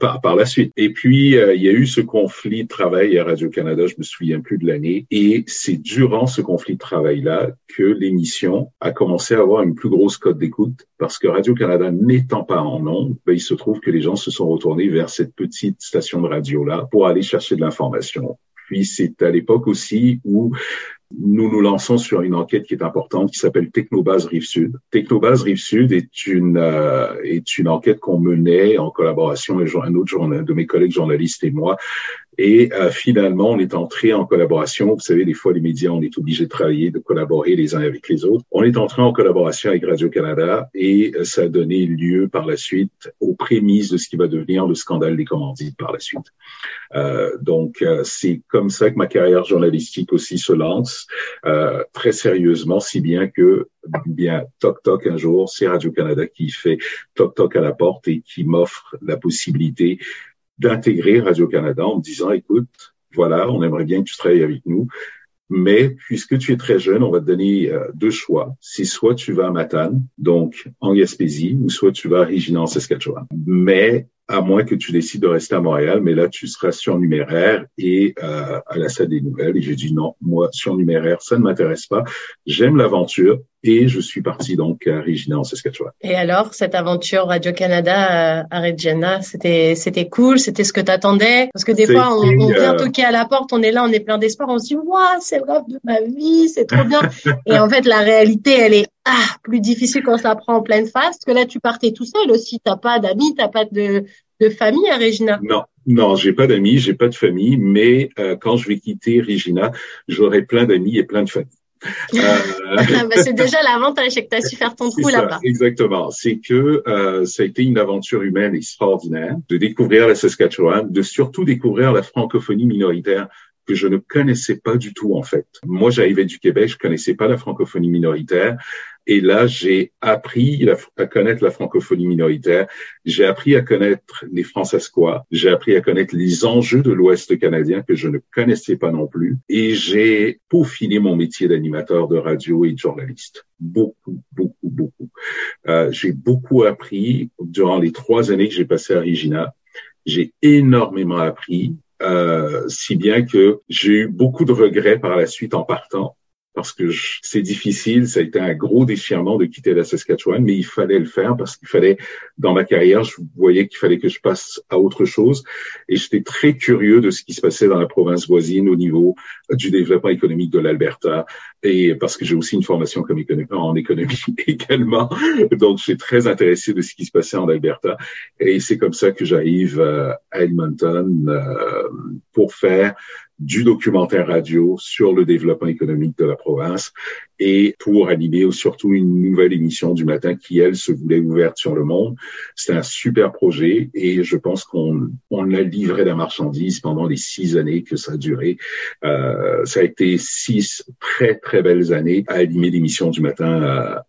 par, par, la suite. Et puis, euh, il y a eu ce conflit de travail à Radio-Canada, je me souviens plus de l'année, et c'est durant ce conflit de travail-là que l'émission a commencé à avoir une plus grosse cote d'écoute parce que Radio-Canada n'étant pas en nombre, ben, il se trouve que les gens se sont retournés vers cette petite station de radio-là pour aller chercher de l'information. Puis c'est à l'époque aussi où nous nous lançons sur une enquête qui est importante qui s'appelle Technobase Rive Sud. Technobase Rive Sud est une euh, est une enquête qu'on menait en collaboration avec un autre journal, de mes collègues journalistes et moi et euh, finalement, on est entré en collaboration. Vous savez, des fois, les médias, on est obligé de travailler, de collaborer les uns avec les autres. On est entré en collaboration avec Radio-Canada et euh, ça a donné lieu par la suite aux prémices de ce qui va devenir le scandale des commandites par la suite. Euh, donc, euh, c'est comme ça que ma carrière journalistique aussi se lance très sérieusement, si bien que bien toc toc un jour, c'est Radio-Canada qui fait toc toc à la porte et qui m'offre la possibilité d'intégrer Radio-Canada en me disant, écoute, voilà, on aimerait bien que tu travailles avec nous, mais puisque tu es très jeune, on va te donner euh, deux choix. C'est soit tu vas à Matane, donc en Gaspésie, ou soit tu vas à Regina en Saskatchewan. Mais à moins que tu décides de rester à Montréal, mais là, tu seras surnuméraire et euh, à la salle des nouvelles. Et j'ai dit non, moi, surnuméraire, ça ne m'intéresse pas. J'aime l'aventure et je suis parti donc à Regina en Saskatchewan. Et alors, cette aventure Radio-Canada euh, à Regina, c'était c'était cool, c'était ce que t'attendais? Parce que des fois, on, on vient euh, toquer à la porte, on est là, on est plein d'espoir, on se dit, waouh, c'est le rêve de ma vie, c'est trop bien. et en fait, la réalité, elle est ah, plus difficile quand ça prend en pleine face. Parce que là, tu partais tout seul aussi. T'as pas d'amis, t'as pas de, de famille à Regina. Non, non, j'ai pas d'amis, j'ai pas de famille. Mais euh, quand je vais quitter Regina, j'aurai plein d'amis et plein de familles. Euh... bah, c'est déjà l'avantage, c'est que tu as su faire ton trou là-bas. Exactement. C'est que euh, ça a été une aventure humaine extraordinaire de découvrir la Saskatchewan, de surtout découvrir la francophonie minoritaire que je ne connaissais pas du tout en fait. Moi, j'arrivais du Québec, je connaissais pas la francophonie minoritaire. Et là, j'ai appris à connaître la francophonie minoritaire. J'ai appris à connaître les Francescois. J'ai appris à connaître les enjeux de l'Ouest canadien que je ne connaissais pas non plus. Et j'ai peaufiné mon métier d'animateur de radio et de journaliste. Beaucoup, beaucoup, beaucoup. Euh, j'ai beaucoup appris durant les trois années que j'ai passées à Regina. J'ai énormément appris. Euh, si bien que j'ai eu beaucoup de regrets par la suite en partant parce que c'est difficile, ça a été un gros déchirement de quitter la Saskatchewan, mais il fallait le faire parce qu'il fallait, dans ma carrière, je voyais qu'il fallait que je passe à autre chose, et j'étais très curieux de ce qui se passait dans la province voisine au niveau du développement économique de l'Alberta, et parce que j'ai aussi une formation comme en économie également, donc je suis très intéressé de ce qui se passait en Alberta, et c'est comme ça que j'arrive euh, à Edmonton euh, pour faire du documentaire radio sur le développement économique de la province et pour animer surtout une nouvelle émission du matin qui, elle, se voulait ouverte sur le monde. C'était un super projet et je pense qu'on on a livré la marchandise pendant les six années que ça a duré. Euh, ça a été six très, très belles années à animer l'émission du matin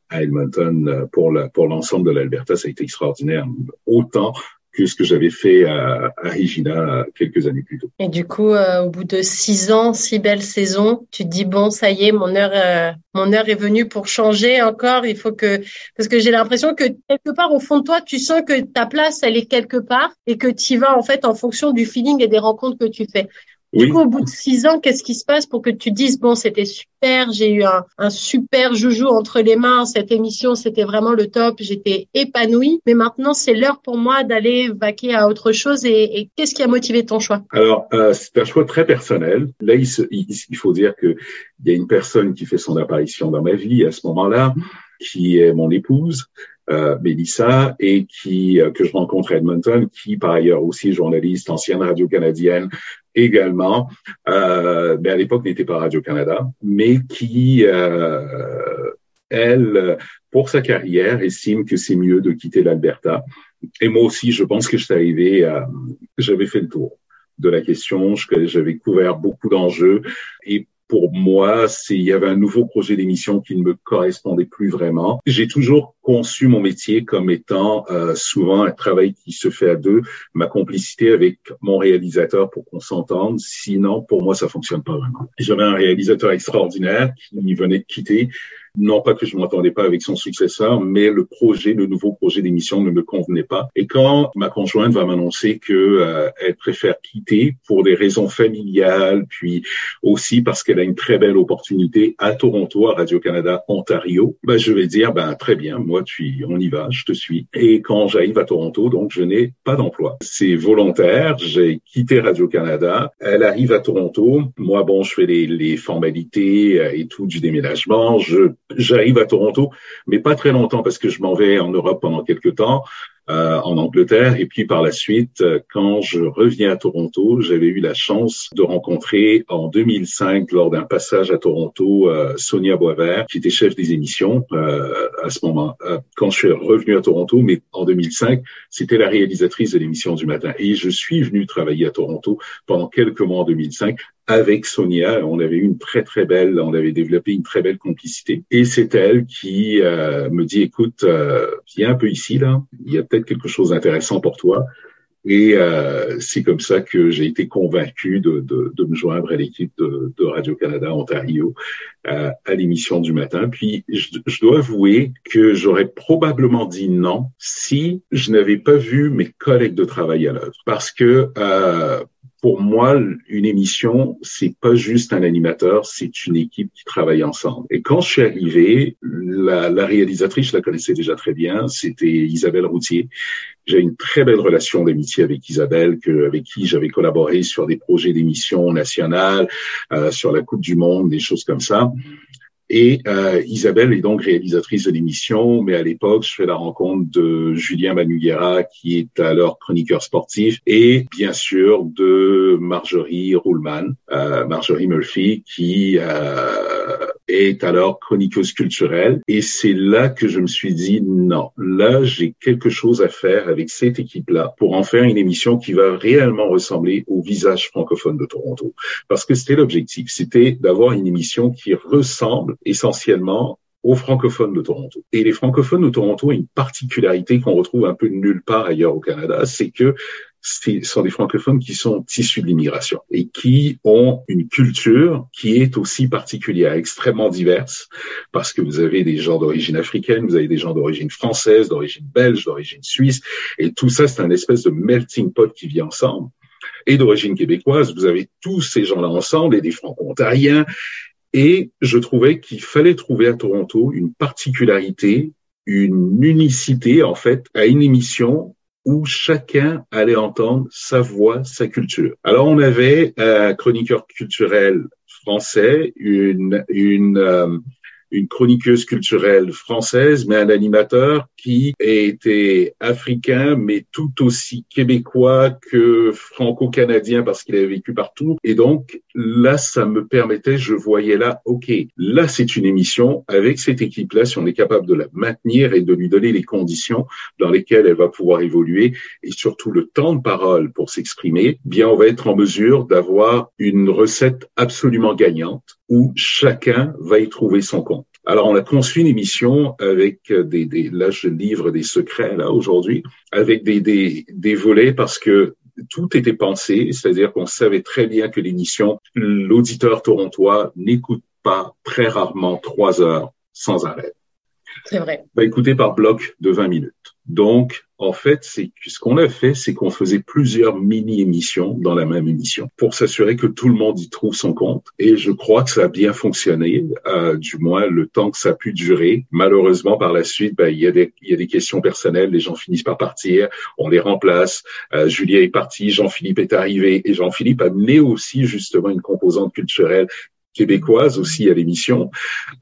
à, Edmonton pour la, pour l'ensemble de l'Alberta. Ça a été extraordinaire. Autant que ce que j'avais fait à, à, Regina quelques années plus tôt. Et du coup, euh, au bout de six ans, six belles saisons, tu te dis bon, ça y est, mon heure, euh, mon heure est venue pour changer encore. Il faut que, parce que j'ai l'impression que quelque part au fond de toi, tu sens que ta place, elle est quelque part et que tu y vas en fait en fonction du feeling et des rencontres que tu fais. Du coup, au bout de six ans, qu'est-ce qui se passe pour que tu dises bon, c'était super, j'ai eu un, un, super joujou entre les mains, cette émission, c'était vraiment le top, j'étais épanouie. Mais maintenant, c'est l'heure pour moi d'aller vaquer à autre chose. Et, et qu'est-ce qui a motivé ton choix? Alors, euh, c'est un choix très personnel. Là, il, il, il faut dire que il y a une personne qui fait son apparition dans ma vie à ce moment-là, qui est mon épouse euh, Mélissa et qui euh, que je rencontre à Edmonton, qui par ailleurs aussi journaliste, ancienne radio canadienne également, euh, mais à l'époque n'était pas Radio Canada, mais qui euh, elle, pour sa carrière, estime que c'est mieux de quitter l'Alberta. Et moi aussi, je pense que je suis arrivé, à, j'avais fait le tour de la question, j'avais couvert beaucoup d'enjeux pour moi, c'est il y avait un nouveau projet d'émission qui ne me correspondait plus vraiment. J'ai toujours conçu mon métier comme étant euh, souvent un travail qui se fait à deux, ma complicité avec mon réalisateur pour qu'on s'entende. Sinon, pour moi, ça fonctionne pas vraiment. J'avais un réalisateur extraordinaire qui venait de quitter Non pas que je m'entendais pas avec son successeur, mais le projet, le nouveau projet d'émission ne me convenait pas. Et quand ma conjointe va m'annoncer que euh, elle préfère quitter pour des raisons familiales, puis aussi parce qu'elle a une très belle opportunité à Toronto, à Radio-Canada Ontario, ben, je vais dire, ben, très bien, moi, tu, on y va, je te suis. Et quand j'arrive à Toronto, donc, je n'ai pas d'emploi. C'est volontaire, j'ai quitté Radio-Canada, elle arrive à Toronto, moi, bon, je fais les, les formalités euh, et tout du déménagement, je, j'arrive à Toronto, mais pas très longtemps parce que je m'en vais en Europe pendant quelques temps. Euh, en Angleterre. Et puis par la suite, euh, quand je reviens à Toronto, j'avais eu la chance de rencontrer en 2005, lors d'un passage à Toronto, euh, Sonia Boisvert, qui était chef des émissions à ce moment. quand je suis revenu à Toronto, mais en 2005, c'était la réalisatrice de l'émission du matin. Et je suis venu travailler à Toronto pendant quelques mois en 2005 avec Sonia. On avait eu une très très belle, on avait développé une très belle complicité. Et c'est elle qui euh, me dit, écoute, euh, viens un peu ici là, il y a peut-être quelque chose d'intéressant pour toi. Et euh, c'est comme ça que j'ai été convaincu de, de, de me joindre à l'équipe de, de Radio-Canada Ontario euh, à l'émission du matin. Puis je, je dois avouer que j'aurais probablement dit non si je n'avais pas vu mes collègues de travail à l'œuvre. Parce que euh, pour moi, une émission, c'est pas juste un animateur, c'est une équipe qui travaille ensemble. Et quand je suis arrivé, la, réalisatrice, je la connaissais déjà très bien, c'était Isabelle Routier. J'ai une très belle relation d'amitié avec Isabelle, avec qui j'avais collaboré sur des projets d'émissions nationales, euh, sur la Coupe du Monde, des choses comme ça. Et euh, Isabelle est donc réalisatrice de l'émission, mais à l'époque, je fais la rencontre de Julien Manuguera, qui est alors chroniqueur sportif, et bien sûr de Marjorie Ruhlmann, euh, Marjorie Murphy, qui euh, est alors chroniqueuse culturelle. Et c'est là que je me suis dit, non, là, j'ai quelque chose à faire avec cette équipe-là pour en faire une émission qui va réellement ressembler au visage francophone de Toronto. Parce que c'était l'objectif, c'était d'avoir une émission qui ressemble essentiellement aux francophones de Toronto. Et les francophones de Toronto ont une particularité qu'on retrouve un peu nulle part ailleurs au Canada, c'est que ce sont des francophones qui sont issus de l'immigration et qui ont une culture qui est aussi particulière, extrêmement diverse, parce que vous avez des gens d'origine africaine, vous avez des gens d'origine française, d'origine belge, d'origine suisse, et tout ça, c'est un espèce de melting pot qui vit ensemble. Et d'origine québécoise, vous avez tous ces gens-là ensemble, et des franco-ontariens, et je trouvais qu'il fallait trouver à Toronto une particularité, une unicité, en fait, à une émission où chacun allait entendre sa voix, sa culture. Alors on avait un chroniqueur culturel français, une, une euh, une chroniqueuse culturelle française, mais un animateur qui était africain, mais tout aussi québécois que franco-canadien parce qu'il avait vécu partout. Et donc, là, ça me permettait, je voyais là, OK, là, c'est une émission avec cette équipe-là, si on est capable de la maintenir et de lui donner les conditions dans lesquelles elle va pouvoir évoluer et surtout le temps de parole pour s'exprimer, bien, on va être en mesure d'avoir une recette absolument gagnante où chacun va y trouver son compte. Alors, on a conçu une émission avec des, des là, je livre des secrets, là, aujourd'hui, avec des, des, des volets parce que tout était pensé, c'est-à-dire qu'on savait très bien que l'émission, l'auditeur torontois n'écoute pas très rarement trois heures sans arrêt. C'est vrai. Va écouter par bloc de 20 minutes. Donc, en fait, c'est ce qu'on a fait, c'est qu'on faisait plusieurs mini-émissions dans la même émission pour s'assurer que tout le monde y trouve son compte. Et je crois que ça a bien fonctionné, euh, du moins le temps que ça a pu durer. Malheureusement, par la suite, ben, il, y a des, questions personnelles, les gens finissent par partir, on les remplace. Euh, Julia est partie, Jean-Philippe est arrivé, et Jean-Philippe a amené aussi justement une composante culturelle québécoise aussi à l'émission.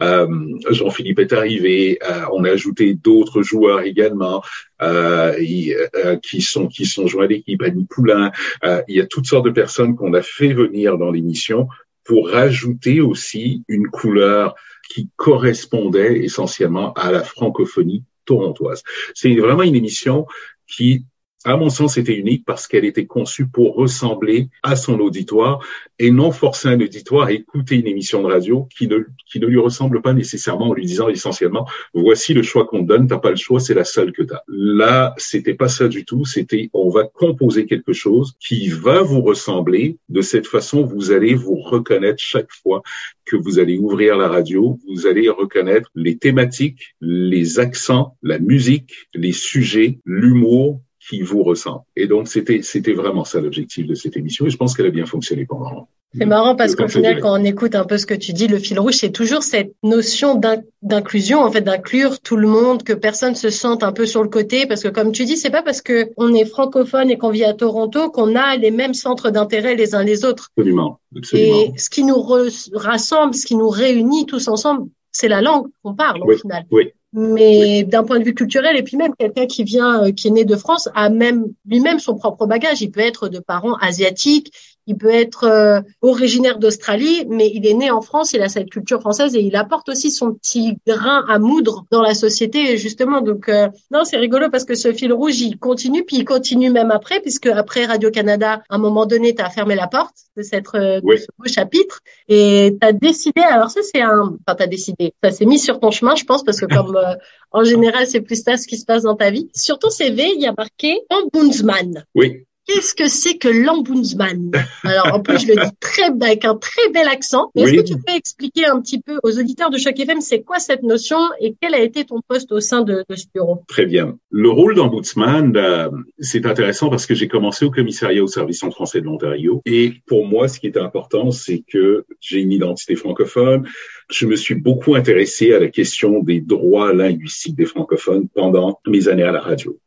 Euh, Jean-Philippe est arrivé, euh, on a ajouté d'autres joueurs également euh, euh, qui sont qui sont joints à l'équipe, Annie Poulain. il y a toutes sortes de personnes qu'on a fait venir dans l'émission pour rajouter aussi une couleur qui correspondait essentiellement à la francophonie torontoise. C'est vraiment une émission qui à mon sens, c'était unique parce qu'elle était conçue pour ressembler à son auditoire et non forcer un auditoire à écouter une émission de radio qui ne, qui ne lui ressemble pas nécessairement en lui disant essentiellement, voici le choix qu'on te donne, t'as pas le choix, c'est la seule que t'as. Là, c'était pas ça du tout, c'était on va composer quelque chose qui va vous ressembler. De cette façon, vous allez vous reconnaître chaque fois que vous allez ouvrir la radio, vous allez reconnaître les thématiques, les accents, la musique, les sujets, l'humour, qui vous ressent. Et donc, c'était, c'était vraiment ça l'objectif de cette émission et je pense qu'elle a bien fonctionné pendant. C'est marrant parce qu'au final, quand on écoute un peu ce que tu dis, le fil rouge, c'est toujours cette notion d'inclusion, en fait, d'inclure tout le monde, que personne se sente un peu sur le côté, parce que comme tu dis, c'est pas parce que on est francophone et qu'on vit à Toronto qu'on a les mêmes centres d'intérêt les uns les autres. Absolument, absolument. Et ce qui nous rassemble, ce qui nous réunit tous ensemble, c'est la langue qu'on parle au final. Oui mais d'un point de vue culturel et puis même quelqu'un qui vient euh, qui est né de France a même lui-même son propre bagage. Il peut être de parents asiatiques il peut être euh, originaire d'Australie, mais il est né en France, il a cette culture française et il apporte aussi son petit grain à moudre dans la société, justement. Donc, euh, non, c'est rigolo parce que ce fil rouge, il continue, puis il continue même après, puisque après Radio-Canada, à un moment donné, tu as fermé la porte de, cette, euh, ce beau chapitre et tu as décidé, alors ça, c'est un... Enfin, tu as décidé, ça s'est mis sur ton chemin, je pense, parce que comme en général, c'est plus ça ce qui se passe dans ta vie. Sur ton CV, il y a marqué Ombudsman. Oui. Qu'est-ce que c'est que l'ombudsman? Alors, en plus, je le dis très avec un très bel accent. Est-ce que tu peux expliquer un petit peu aux auditeurs de Choc FM, c'est quoi cette notion et quel a été ton poste au sein de, ce bureau? Très bien. Le rôle d'ombudsman, euh, c'est intéressant parce que j'ai commencé au commissariat au service en français de l'Ontario. Et pour moi, ce qui était important, c'est que j'ai une identité francophone. Je me suis beaucoup intéressé à la question des droits linguistiques des francophones pendant mes années à la radio.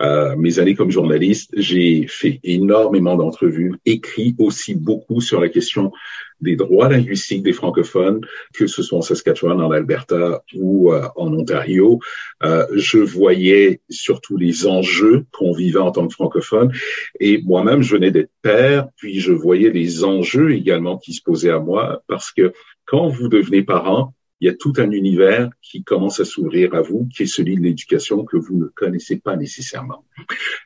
Euh, mes années comme journaliste, j'ai fait énormément d'entrevues, écrit aussi beaucoup sur la question des droits linguistiques des francophones, que ce soit en Saskatchewan, en Alberta ou euh, en Ontario. Euh, je voyais surtout les enjeux qu'on vivait en tant que francophone. Et moi-même, je venais d'être père, puis je voyais les enjeux également qui se posaient à moi, parce que quand vous devenez parent, il y a tout un univers qui commence à s'ouvrir à vous, qui est celui de l'éducation que vous ne connaissez pas nécessairement.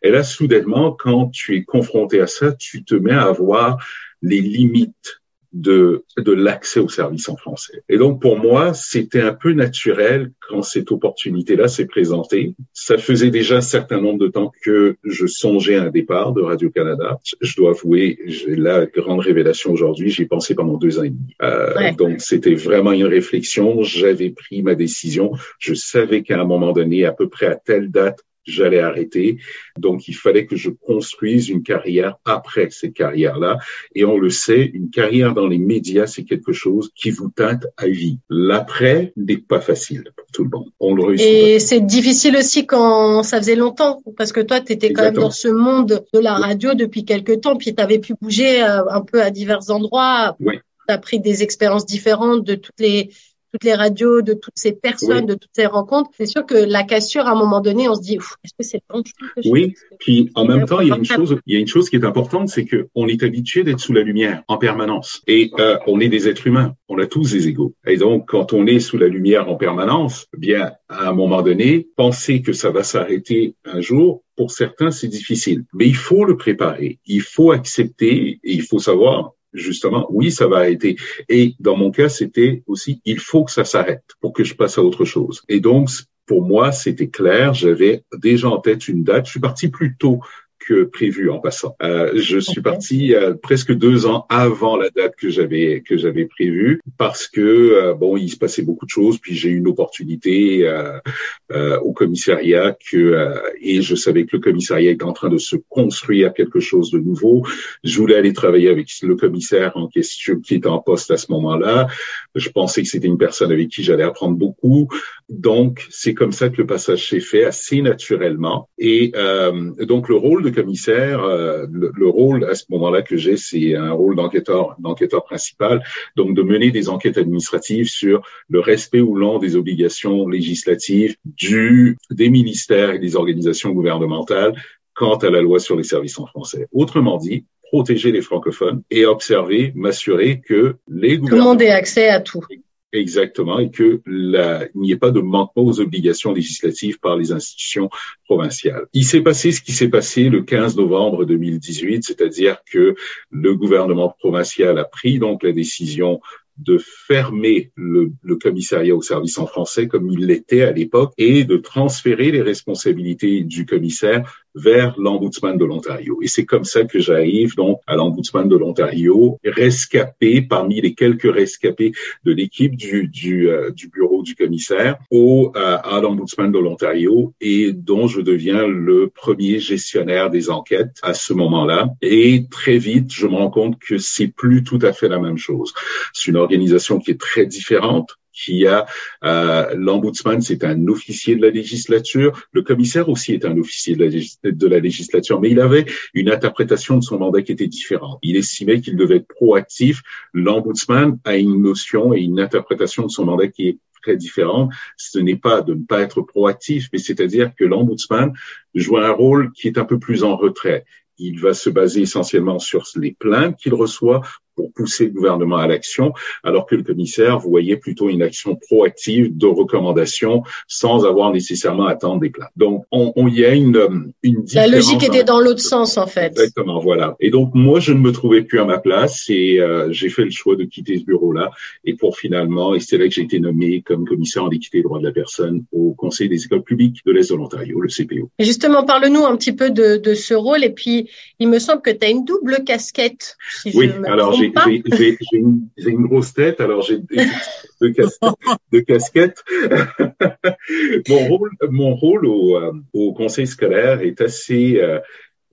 Et là, soudainement, quand tu es confronté à ça, tu te mets à voir les limites de, de l'accès aux services en français. Et donc, pour moi, c'était un peu naturel quand cette opportunité-là s'est présentée. Ça faisait déjà un certain nombre de temps que je songeais à un départ de Radio-Canada. Je dois avouer, j'ai la grande révélation aujourd'hui, j'y ai pensé pendant deux ans et demi. Euh, Donc, c'était vraiment une réflexion. J'avais pris ma décision. Je savais qu'à un moment donné, à peu près à telle date, j'allais arrêter. Donc, il fallait que je construise une carrière après cette carrière-là. Et on le sait, une carrière dans les médias, c'est quelque chose qui vous teinte à vie. L'après n'est pas facile pour tout le monde. On le réussit. Et c'est difficile aussi quand ça faisait longtemps, parce que toi, tu étais quand même dans ce monde de la radio depuis quelques temps, puis tu avais pu bouger euh, un peu à divers endroits. Oui. Tu as pris des expériences différentes de toutes les toutes les radios, de toutes ces personnes, de toutes ces rencontres, c'est sûr que la cassure, à un moment donné, on se dit, est-ce que c'est le bon Oui, puis en même temps, il y a une chose, il y a une chose qui est importante, c'est que on est habitué d'être sous la lumière en permanence, et euh, on est des êtres humains, on a tous des égaux, et donc quand on est sous la lumière en permanence, eh bien à un moment donné, penser que ça va s'arrêter un jour, pour certains, c'est difficile. Mais il faut le préparer. Il faut accepter et il faut savoir justement, oui, ça va arrêter. Et dans mon cas, c'était aussi, il faut que ça s'arrête pour que je passe à autre chose. Et donc, pour moi, c'était clair. J'avais déjà en tête une date. Je suis parti plus tôt que prévu en passant. Euh, je suis parti euh, presque deux ans avant la date que j'avais que j'avais prévue parce que euh, bon, il se passait beaucoup de choses. Puis j'ai eu une opportunité euh, euh, au commissariat que et je savais que le commissariat était en train de se construire quelque chose de nouveau. Je voulais aller travailler avec le commissaire en question qui était en poste à ce moment-là. Je pensais que c'était une personne avec qui j'allais apprendre beaucoup. Donc c'est comme ça que le passage s'est fait assez naturellement. Et donc le rôle de commissaire, euh, le, rôle à ce moment-là que j'ai, c'est un rôle d'enquêteur, d'enquêteur principal, donc de mener des enquêtes administratives sur le respect ou non des obligations législatives du des ministères et des organisations gouvernementales quant à la loi sur les services en français. Autrement dit, protéger les francophones et observer, m'assurer que les gouvernements... Tout le monde ait accès à tout. Exactement, et que il n'y ait pas de manquement aux obligations législatives par les institutions provinciales. Il s'est passé ce qui s'est passé le 15 novembre 2018, c'est-à-dire que le gouvernement provincial a pris donc la décision de fermer le, commissariat au service en français comme il l'était à l'époque et de transférer les responsabilités du commissaire vers l'Ombudsman de l'Ontario. Et c'est comme ça que j'arrive donc à l'Ombudsman de l'Ontario, rescapé parmi les quelques rescapés de l'équipe du, du, euh, du, bureau du commissaire au, euh, à l'Ombudsman de l'Ontario et dont je deviens le premier gestionnaire des enquêtes à ce moment-là. Et très vite, je me rends compte que c'est plus tout à fait la même chose. C'est une organisation qui est très différente qui a euh, l'ombudsman, c'est un officier de la législature, le commissaire aussi est un officier de la, de la, législature, mais il avait une interprétation de son mandat qui était différente. Il estimait qu'il devait être proactif. L'ombudsman a une notion et une interprétation de son mandat qui est très différente. Ce n'est pas de ne pas être proactif, mais c'est-à-dire que l'ombudsman joue un rôle qui est un peu plus en retrait. Il va se baser essentiellement sur les plaintes qu'il reçoit pour pousser le gouvernement à l'action, alors que le commissaire voyait plutôt une action proactive de recommandation sans avoir nécessairement à attendre des plaintes. Donc, on, on y a une, une La logique était dans l'autre sens, en fait. Exactement, voilà. Et donc, moi, je ne me trouvais plus à ma place et euh, j'ai fait le choix de quitter ce bureau-là et pour finalement, et c'est là que j'ai été nommé comme commissaire en équité et droits de la personne au Conseil des écoles publiques de l'Est de l'Ontario, le CPO. Et justement, parle-nous un petit peu de, de, ce rôle et puis, il me semble que tu as une double casquette. Si oui, je alors j'ai une, une, grosse tête, alors j'ai deux, casquettes. mon rôle, mon rôle au, euh, au, conseil scolaire est assez euh,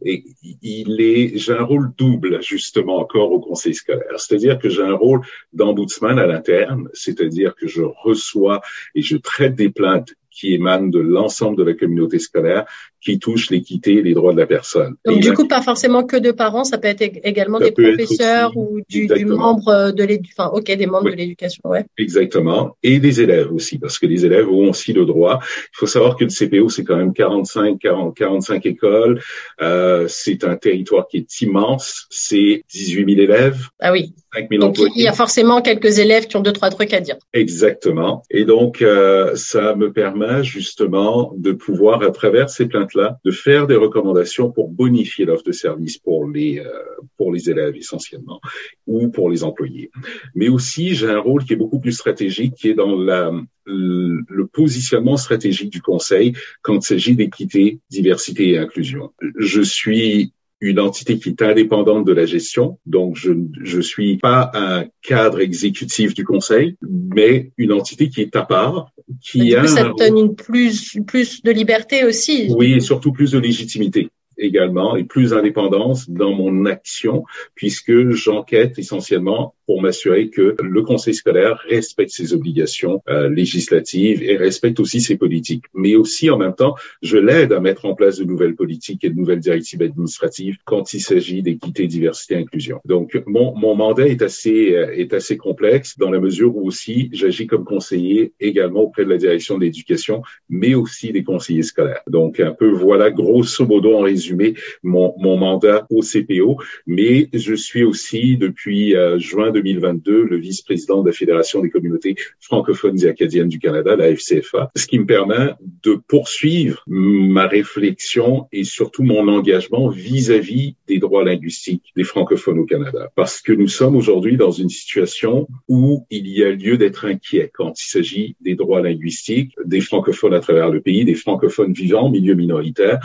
il est, j'ai un rôle double justement encore au conseil scolaire. C'est-à-dire que j'ai un rôle d'ombudsman à l'interne, c'est-à-dire que je reçois et je traite des plaintes qui émanent de l'ensemble de la communauté scolaire qui touche l'équité et les droits de la personne. Donc, du coup, pas forcément que de parents, ça peut être également des professeurs ou du, du, membre de l'éducation, enfin, ok, des membres de l'éducation, ouais. Exactement. Et des élèves aussi, parce que les élèves ont aussi le droit. Il faut savoir que le CPO, c'est quand même 45, 40, 45 écoles. Euh, c'est un territoire qui est immense. C'est 18 000 élèves. Ah oui. 5 000 donc, il y a forcément quelques élèves qui ont deux, trois trucs à dire. Exactement. Et donc, euh, ça me permet justement de pouvoir, à travers ces plaintes de faire des recommandations pour bonifier l'offre de service pour les euh, pour les élèves essentiellement ou pour les employés. Mais aussi, j'ai un rôle qui est beaucoup plus stratégique, qui est dans la le positionnement stratégique du Conseil quand il s'agit d'équité, diversité et inclusion. Je suis une entité qui est indépendante de la gestion. Donc, je ne suis pas un cadre exécutif du conseil, mais une entité qui est à part, qui a... ça te donne une plus, plus de liberté aussi. Oui, et surtout plus de légitimité également et plus d'indépendance dans mon action puisque j'enquête essentiellement pour m'assurer que le conseil scolaire respecte ses obligations euh, législatives et respecte aussi ses politiques. Mais aussi, en même temps, je l'aide à mettre en place de nouvelles politiques et de nouvelles directives administratives quand il s'agit d'équité, diversité, inclusion. Donc, mon, mon mandat est assez, euh, est assez complexe dans la mesure où aussi j'agis comme conseiller également auprès de la direction de l'éducation, mais aussi des conseillers scolaires. Donc, un peu voilà, grosso modo, en résumé, mon, mon mandat au CPO. Mais je suis aussi, depuis euh, juin 2022 le vice-président de la Fédération des communautés francophones et acadiennes du Canada, la FCFA, ce qui me permet de poursuivre ma réflexion et surtout mon engagement vis-à-vis des droits linguistiques des francophones au Canada. Parce que nous sommes aujourd'hui dans une situation où il y a lieu d'être inquiet quand il s'agit des droits linguistiques des francophones à travers le pays, des francophones vivant en milieu minoritaire,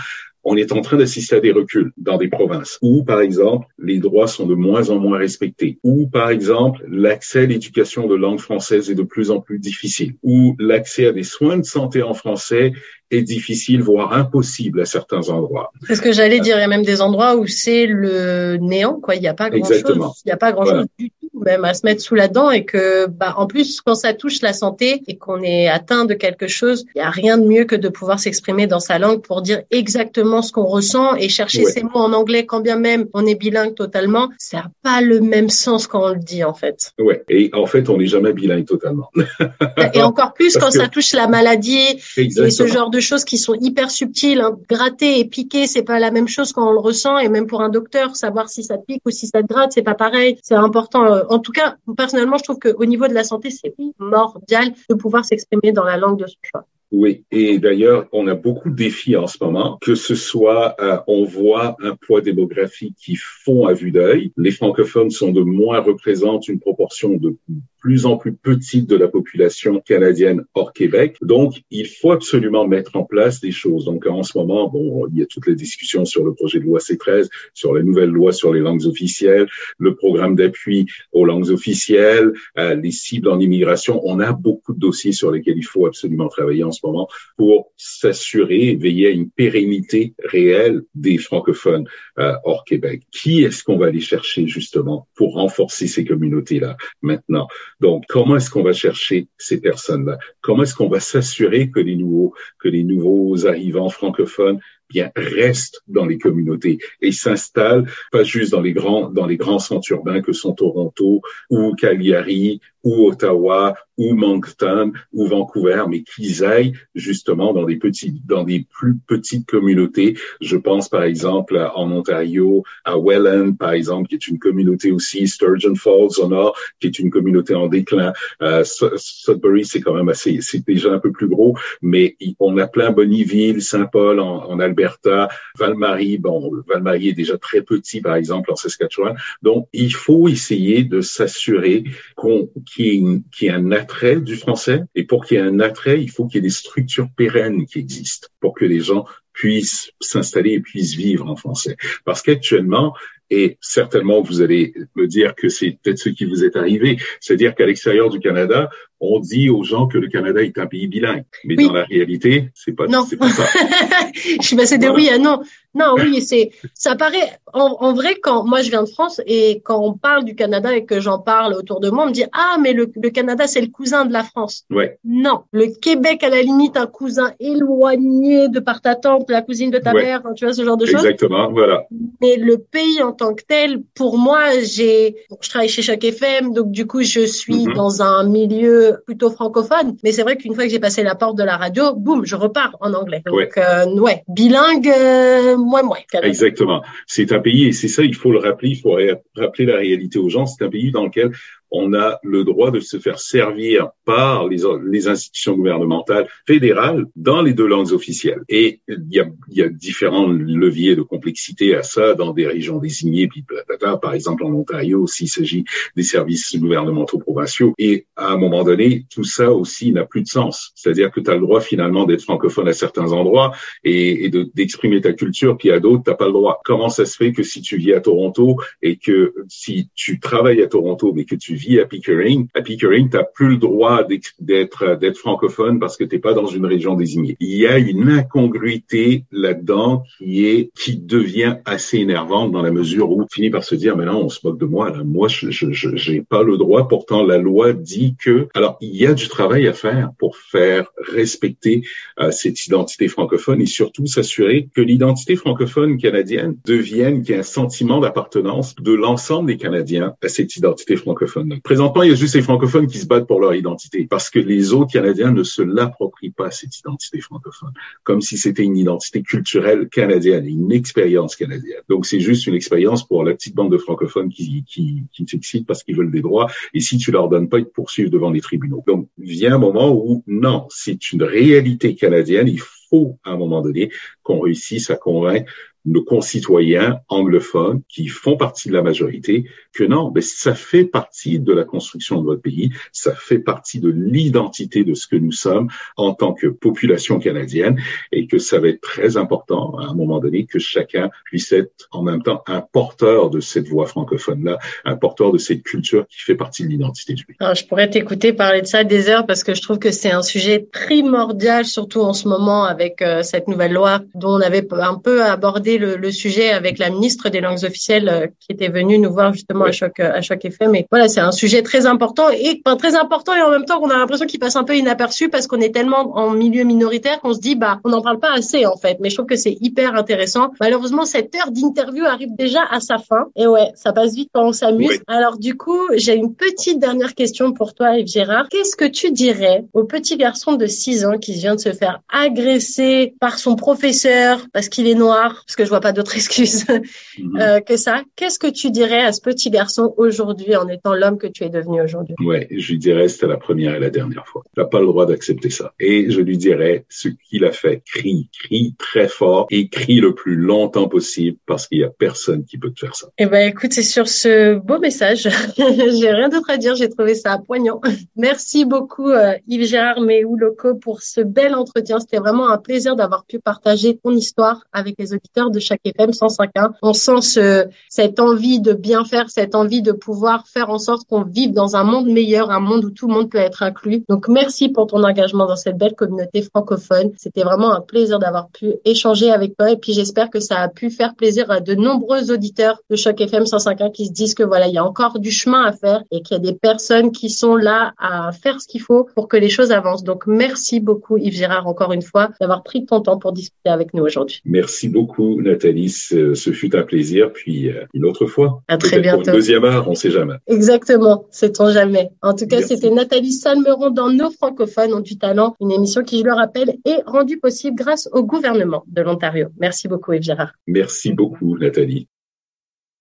on est en train d'assister à des reculs dans des provinces où, par exemple, les droits sont de moins en moins respectés, où, par exemple, l'accès à l'éducation de langue française est de plus en plus difficile, où l'accès à des soins de santé en français est difficile, voire impossible à certains endroits. C'est ce que j'allais dire. Il y a même des endroits où c'est le néant, quoi. Il n'y a pas grand chose. Il n'y a pas grand chose du tout, même à se mettre sous la dent et que, bah, en plus, quand ça touche la santé et qu'on est atteint de quelque chose, il n'y a rien de mieux que de pouvoir s'exprimer dans sa langue pour dire exactement ce qu'on ressent et chercher ces mots en anglais, quand bien même on est bilingue totalement, ça n'a pas le même sens quand on le dit, en fait. Ouais. Et en fait, on n'est jamais bilingue totalement. et encore plus quand ça touche la maladie et ce genre de choses qui sont hyper subtiles. Hein. Gratter et piquer, c'est pas la même chose quand on le ressent. Et même pour un docteur, savoir si ça pique ou si ça te gratte, c'est pas pareil. C'est important euh, en tout cas, personnellement, je trouve qu'au niveau de la santé, c'est primordial de pouvoir s'exprimer dans la langue de son choix. Oui, et d'ailleurs, on a beaucoup de défis en ce moment, que ce soit, euh, on voit un poids démographique qui fond à vue d'œil. Les francophones sont de moins représentent une proportion de plus en plus petite de la population canadienne hors Québec. Donc, il faut absolument mettre en place des choses. Donc, en ce moment, bon, il y a toutes les discussions sur le projet de loi C13, sur la nouvelle loi sur les langues officielles, le programme d'appui aux langues officielles, euh, les cibles en immigration. On a beaucoup de dossiers sur lesquels il faut absolument travailler en ce moment pour s'assurer, veiller à une pérennité réelle des francophones euh, hors Québec. Qui est-ce qu'on va aller chercher justement pour renforcer ces communautés-là maintenant? Donc, comment est-ce qu'on va chercher ces personnes-là? Comment est-ce qu'on va s'assurer que les nouveaux que les nouveaux arrivants francophones bien restent dans les communautés et s'installent pas juste dans les grands dans les grands centres urbains que sont Toronto ou Cagliari ou Ottawa ou Moncton ou Vancouver, mais qu'ils aillent justement dans des petits, dans des plus petites communautés. Je pense par exemple en Ontario, à Welland, par exemple, qui est une communauté aussi, Sturgeon Falls au nord, qui est une communauté en déclin. Euh, Sudbury, c'est quand même assez, c'est déjà un peu plus gros, mais on a plein Bonnyville, Saint-Paul en, en, Alberta, Val-Marie, bon, Val-Marie est déjà très petit, par exemple, en Saskatchewan. Donc, il faut essayer de s'assurer qu'on qu'il y, ait un attrait du français. Et pour qu'il y ait un attrait, il faut qu'il y ait des structures pérennes qui existent pour que les gens puissent s'installer et puissent vivre en français. Parce qu'actuellement, et certainement vous allez me dire que c'est peut-être ce qui vous est arrivé, c'est-à-dire qu'à l'extérieur du Canada, on dit aux gens que le Canada est un pays bilingue, mais dans la réalité, c'est pas, non. pas ça. je suis passée de oui à non. Non, oui, c'est, ça paraît, en, vrai, quand moi je viens de France et quand on parle du Canada et que j'en parle autour de moi, on me dit, ah, mais le, le Canada, c'est le cousin de la France. Ouais. Non. Le Québec, à la limite, un cousin éloigné de par ta tante, la cousine de ta mère, tu vois, ce genre de choses. Exactement, voilà. Mais le pays en tant que tel, pour moi, j'ai, je travaille chez Choc FM, donc du coup, je suis mm-hmm. dans un milieu plutôt francophone. Mais c'est vrai qu'une fois que j'ai passé la porte de la radio, boum, je repars en anglais. Donc, ouais, euh, ouais bilingue, euh, moins, moins. Exactement. C'est un pays, et c'est ça, il faut le rappeler, il faut rappeler la réalité aux gens. C'est un pays dans lequel on a le droit de se faire servir par les, les, institutions gouvernementales fédérales dans les deux langues officielles. Et il y a, y a différents leviers de complexité à ça dans des régions désignées, puis par exemple en Ontario, s'il s'agit des services gouvernementaux provinciaux. Et à un moment donné, tout ça aussi n'a plus de sens. C'est-à-dire que tu as le droit finalement d'être francophone à certains endroits et, et d'exprimer ta culture, puis à d'autres, t'as pas le droit. Comment ça se fait que si tu vis à Toronto et que si tu travailles à Toronto, mais que tu vis à Pickering, à Pickering, t'as plus le droit d'être d'être francophone parce que t'es pas dans une région désignée. Il y a une incongruité là-dedans qui est qui devient assez énervante dans la mesure où tu finis par se dire mais non on se moque de moi là. Moi je j'ai pas le droit. Pourtant la loi dit que alors il y a du travail à faire pour faire respecter euh, cette identité francophone et surtout s'assurer que l'identité francophone canadienne devienne qu'il y ait un sentiment d'appartenance de l'ensemble des Canadiens à cette identité francophone. Présentement, il y a juste les francophones qui se battent pour leur identité parce que les autres Canadiens ne se l'approprient pas cette identité francophone, comme si c'était une identité culturelle canadienne, une expérience canadienne. Donc c'est juste une expérience pour la petite bande de francophones qui qui, qui s'excitent parce qu'ils veulent des droits et si tu leur donnes pas, ils te poursuivent devant les tribunaux. Donc vient un moment où non, c'est une réalité canadienne. Il faut à un moment donné qu'on réussisse à convaincre nos concitoyens anglophones qui font partie de la majorité que non, mais ça fait partie de la construction de votre pays, ça fait partie de l'identité de ce que nous sommes en tant que population canadienne et que ça va être très important à un moment donné que chacun puisse être en même temps un porteur de cette voix francophone-là, un porteur de cette culture qui fait partie de l'identité du pays. Alors, je pourrais t'écouter parler de ça des heures parce que je trouve que c'est un sujet primordial, surtout en ce moment avec euh, cette nouvelle loi dont on avait un peu abordé le, sujet avec la ministre des langues officielles euh, qui était venue nous voir justement à Choc à Choc FM. Et voilà, c'est un sujet très important et enfin, très important et en même temps qu'on a l'impression qu'il passe un peu inaperçu parce qu'on est tellement en milieu minoritaire qu'on se dit bah on n'en parle pas assez en fait. Mais je trouve que c'est hyper intéressant. Malheureusement, cette heure d'interview arrive déjà à sa fin. Et ouais, ça passe vite quand on s'amuse. Alors du coup, j'ai une petite dernière question pour toi, Yves Gérard. Qu'est-ce que tu dirais au petit garçon de 6 ans qui vient de se faire agresser par son professeur parce qu'il est noir, parce que je vois pas d'autre excuse mhm. euh, que ça. Qu'est-ce que tu dirais à ce petit garçon aujourd'hui en étant l'homme que tu es devenu aujourd'hui? Ouais, je lui dirais c'était la première et la dernière fois. Tu n'as pas le droit d'accepter ça. Et je lui dirais ce qu'il a fait, crie, crie très fort et crie le plus longtemps possible parce qu'il y a personne qui peut te faire ça. Eh ben écoute, c'est sur ce beau message, j'ai rien d'autre à dire, j'ai trouvé ça poignant. Merci beaucoup euh, Yves Gérard Méhou Loco pour ce bel entretien. C'était vraiment un plaisir d'avoir pu partager ton histoire avec les auditeurs de chaque FM 105.1. On sent ce, cette envie de bien faire, cette envie de pouvoir faire en sorte qu'on vive dans un monde meilleur, un monde où tout le monde peut être inclus. Donc merci pour ton engagement dans cette belle communauté francophone. C'était vraiment un plaisir d'avoir pu échanger avec toi et puis j'espère que ça a pu faire plaisir à de nombreux auditeurs de Choc FM 105.1 qui se disent que voilà, il y a encore du chemin à faire et qu'il y a des personnes qui sont là à faire ce qu'il faut pour que les choses avancent. Donc merci beaucoup Yves Gérard encore une fois d'avoir pris ton temps pour discuter avec nous aujourd'hui. Merci beaucoup Nathalie, ce, fut un plaisir. Puis euh, une autre fois. À très bientôt. Pour une deuxième heure, on sait jamais. Exactement, sait-on jamais. En tout cas, c'était Nathalie Salmeron dans Nos francophones ont du talent, une émission qui, je le rappelle, est rendue possible grâce au gouvernement de l'Ontario. Merci beaucoup Yves Gérard. Merci beaucoup Nathalie.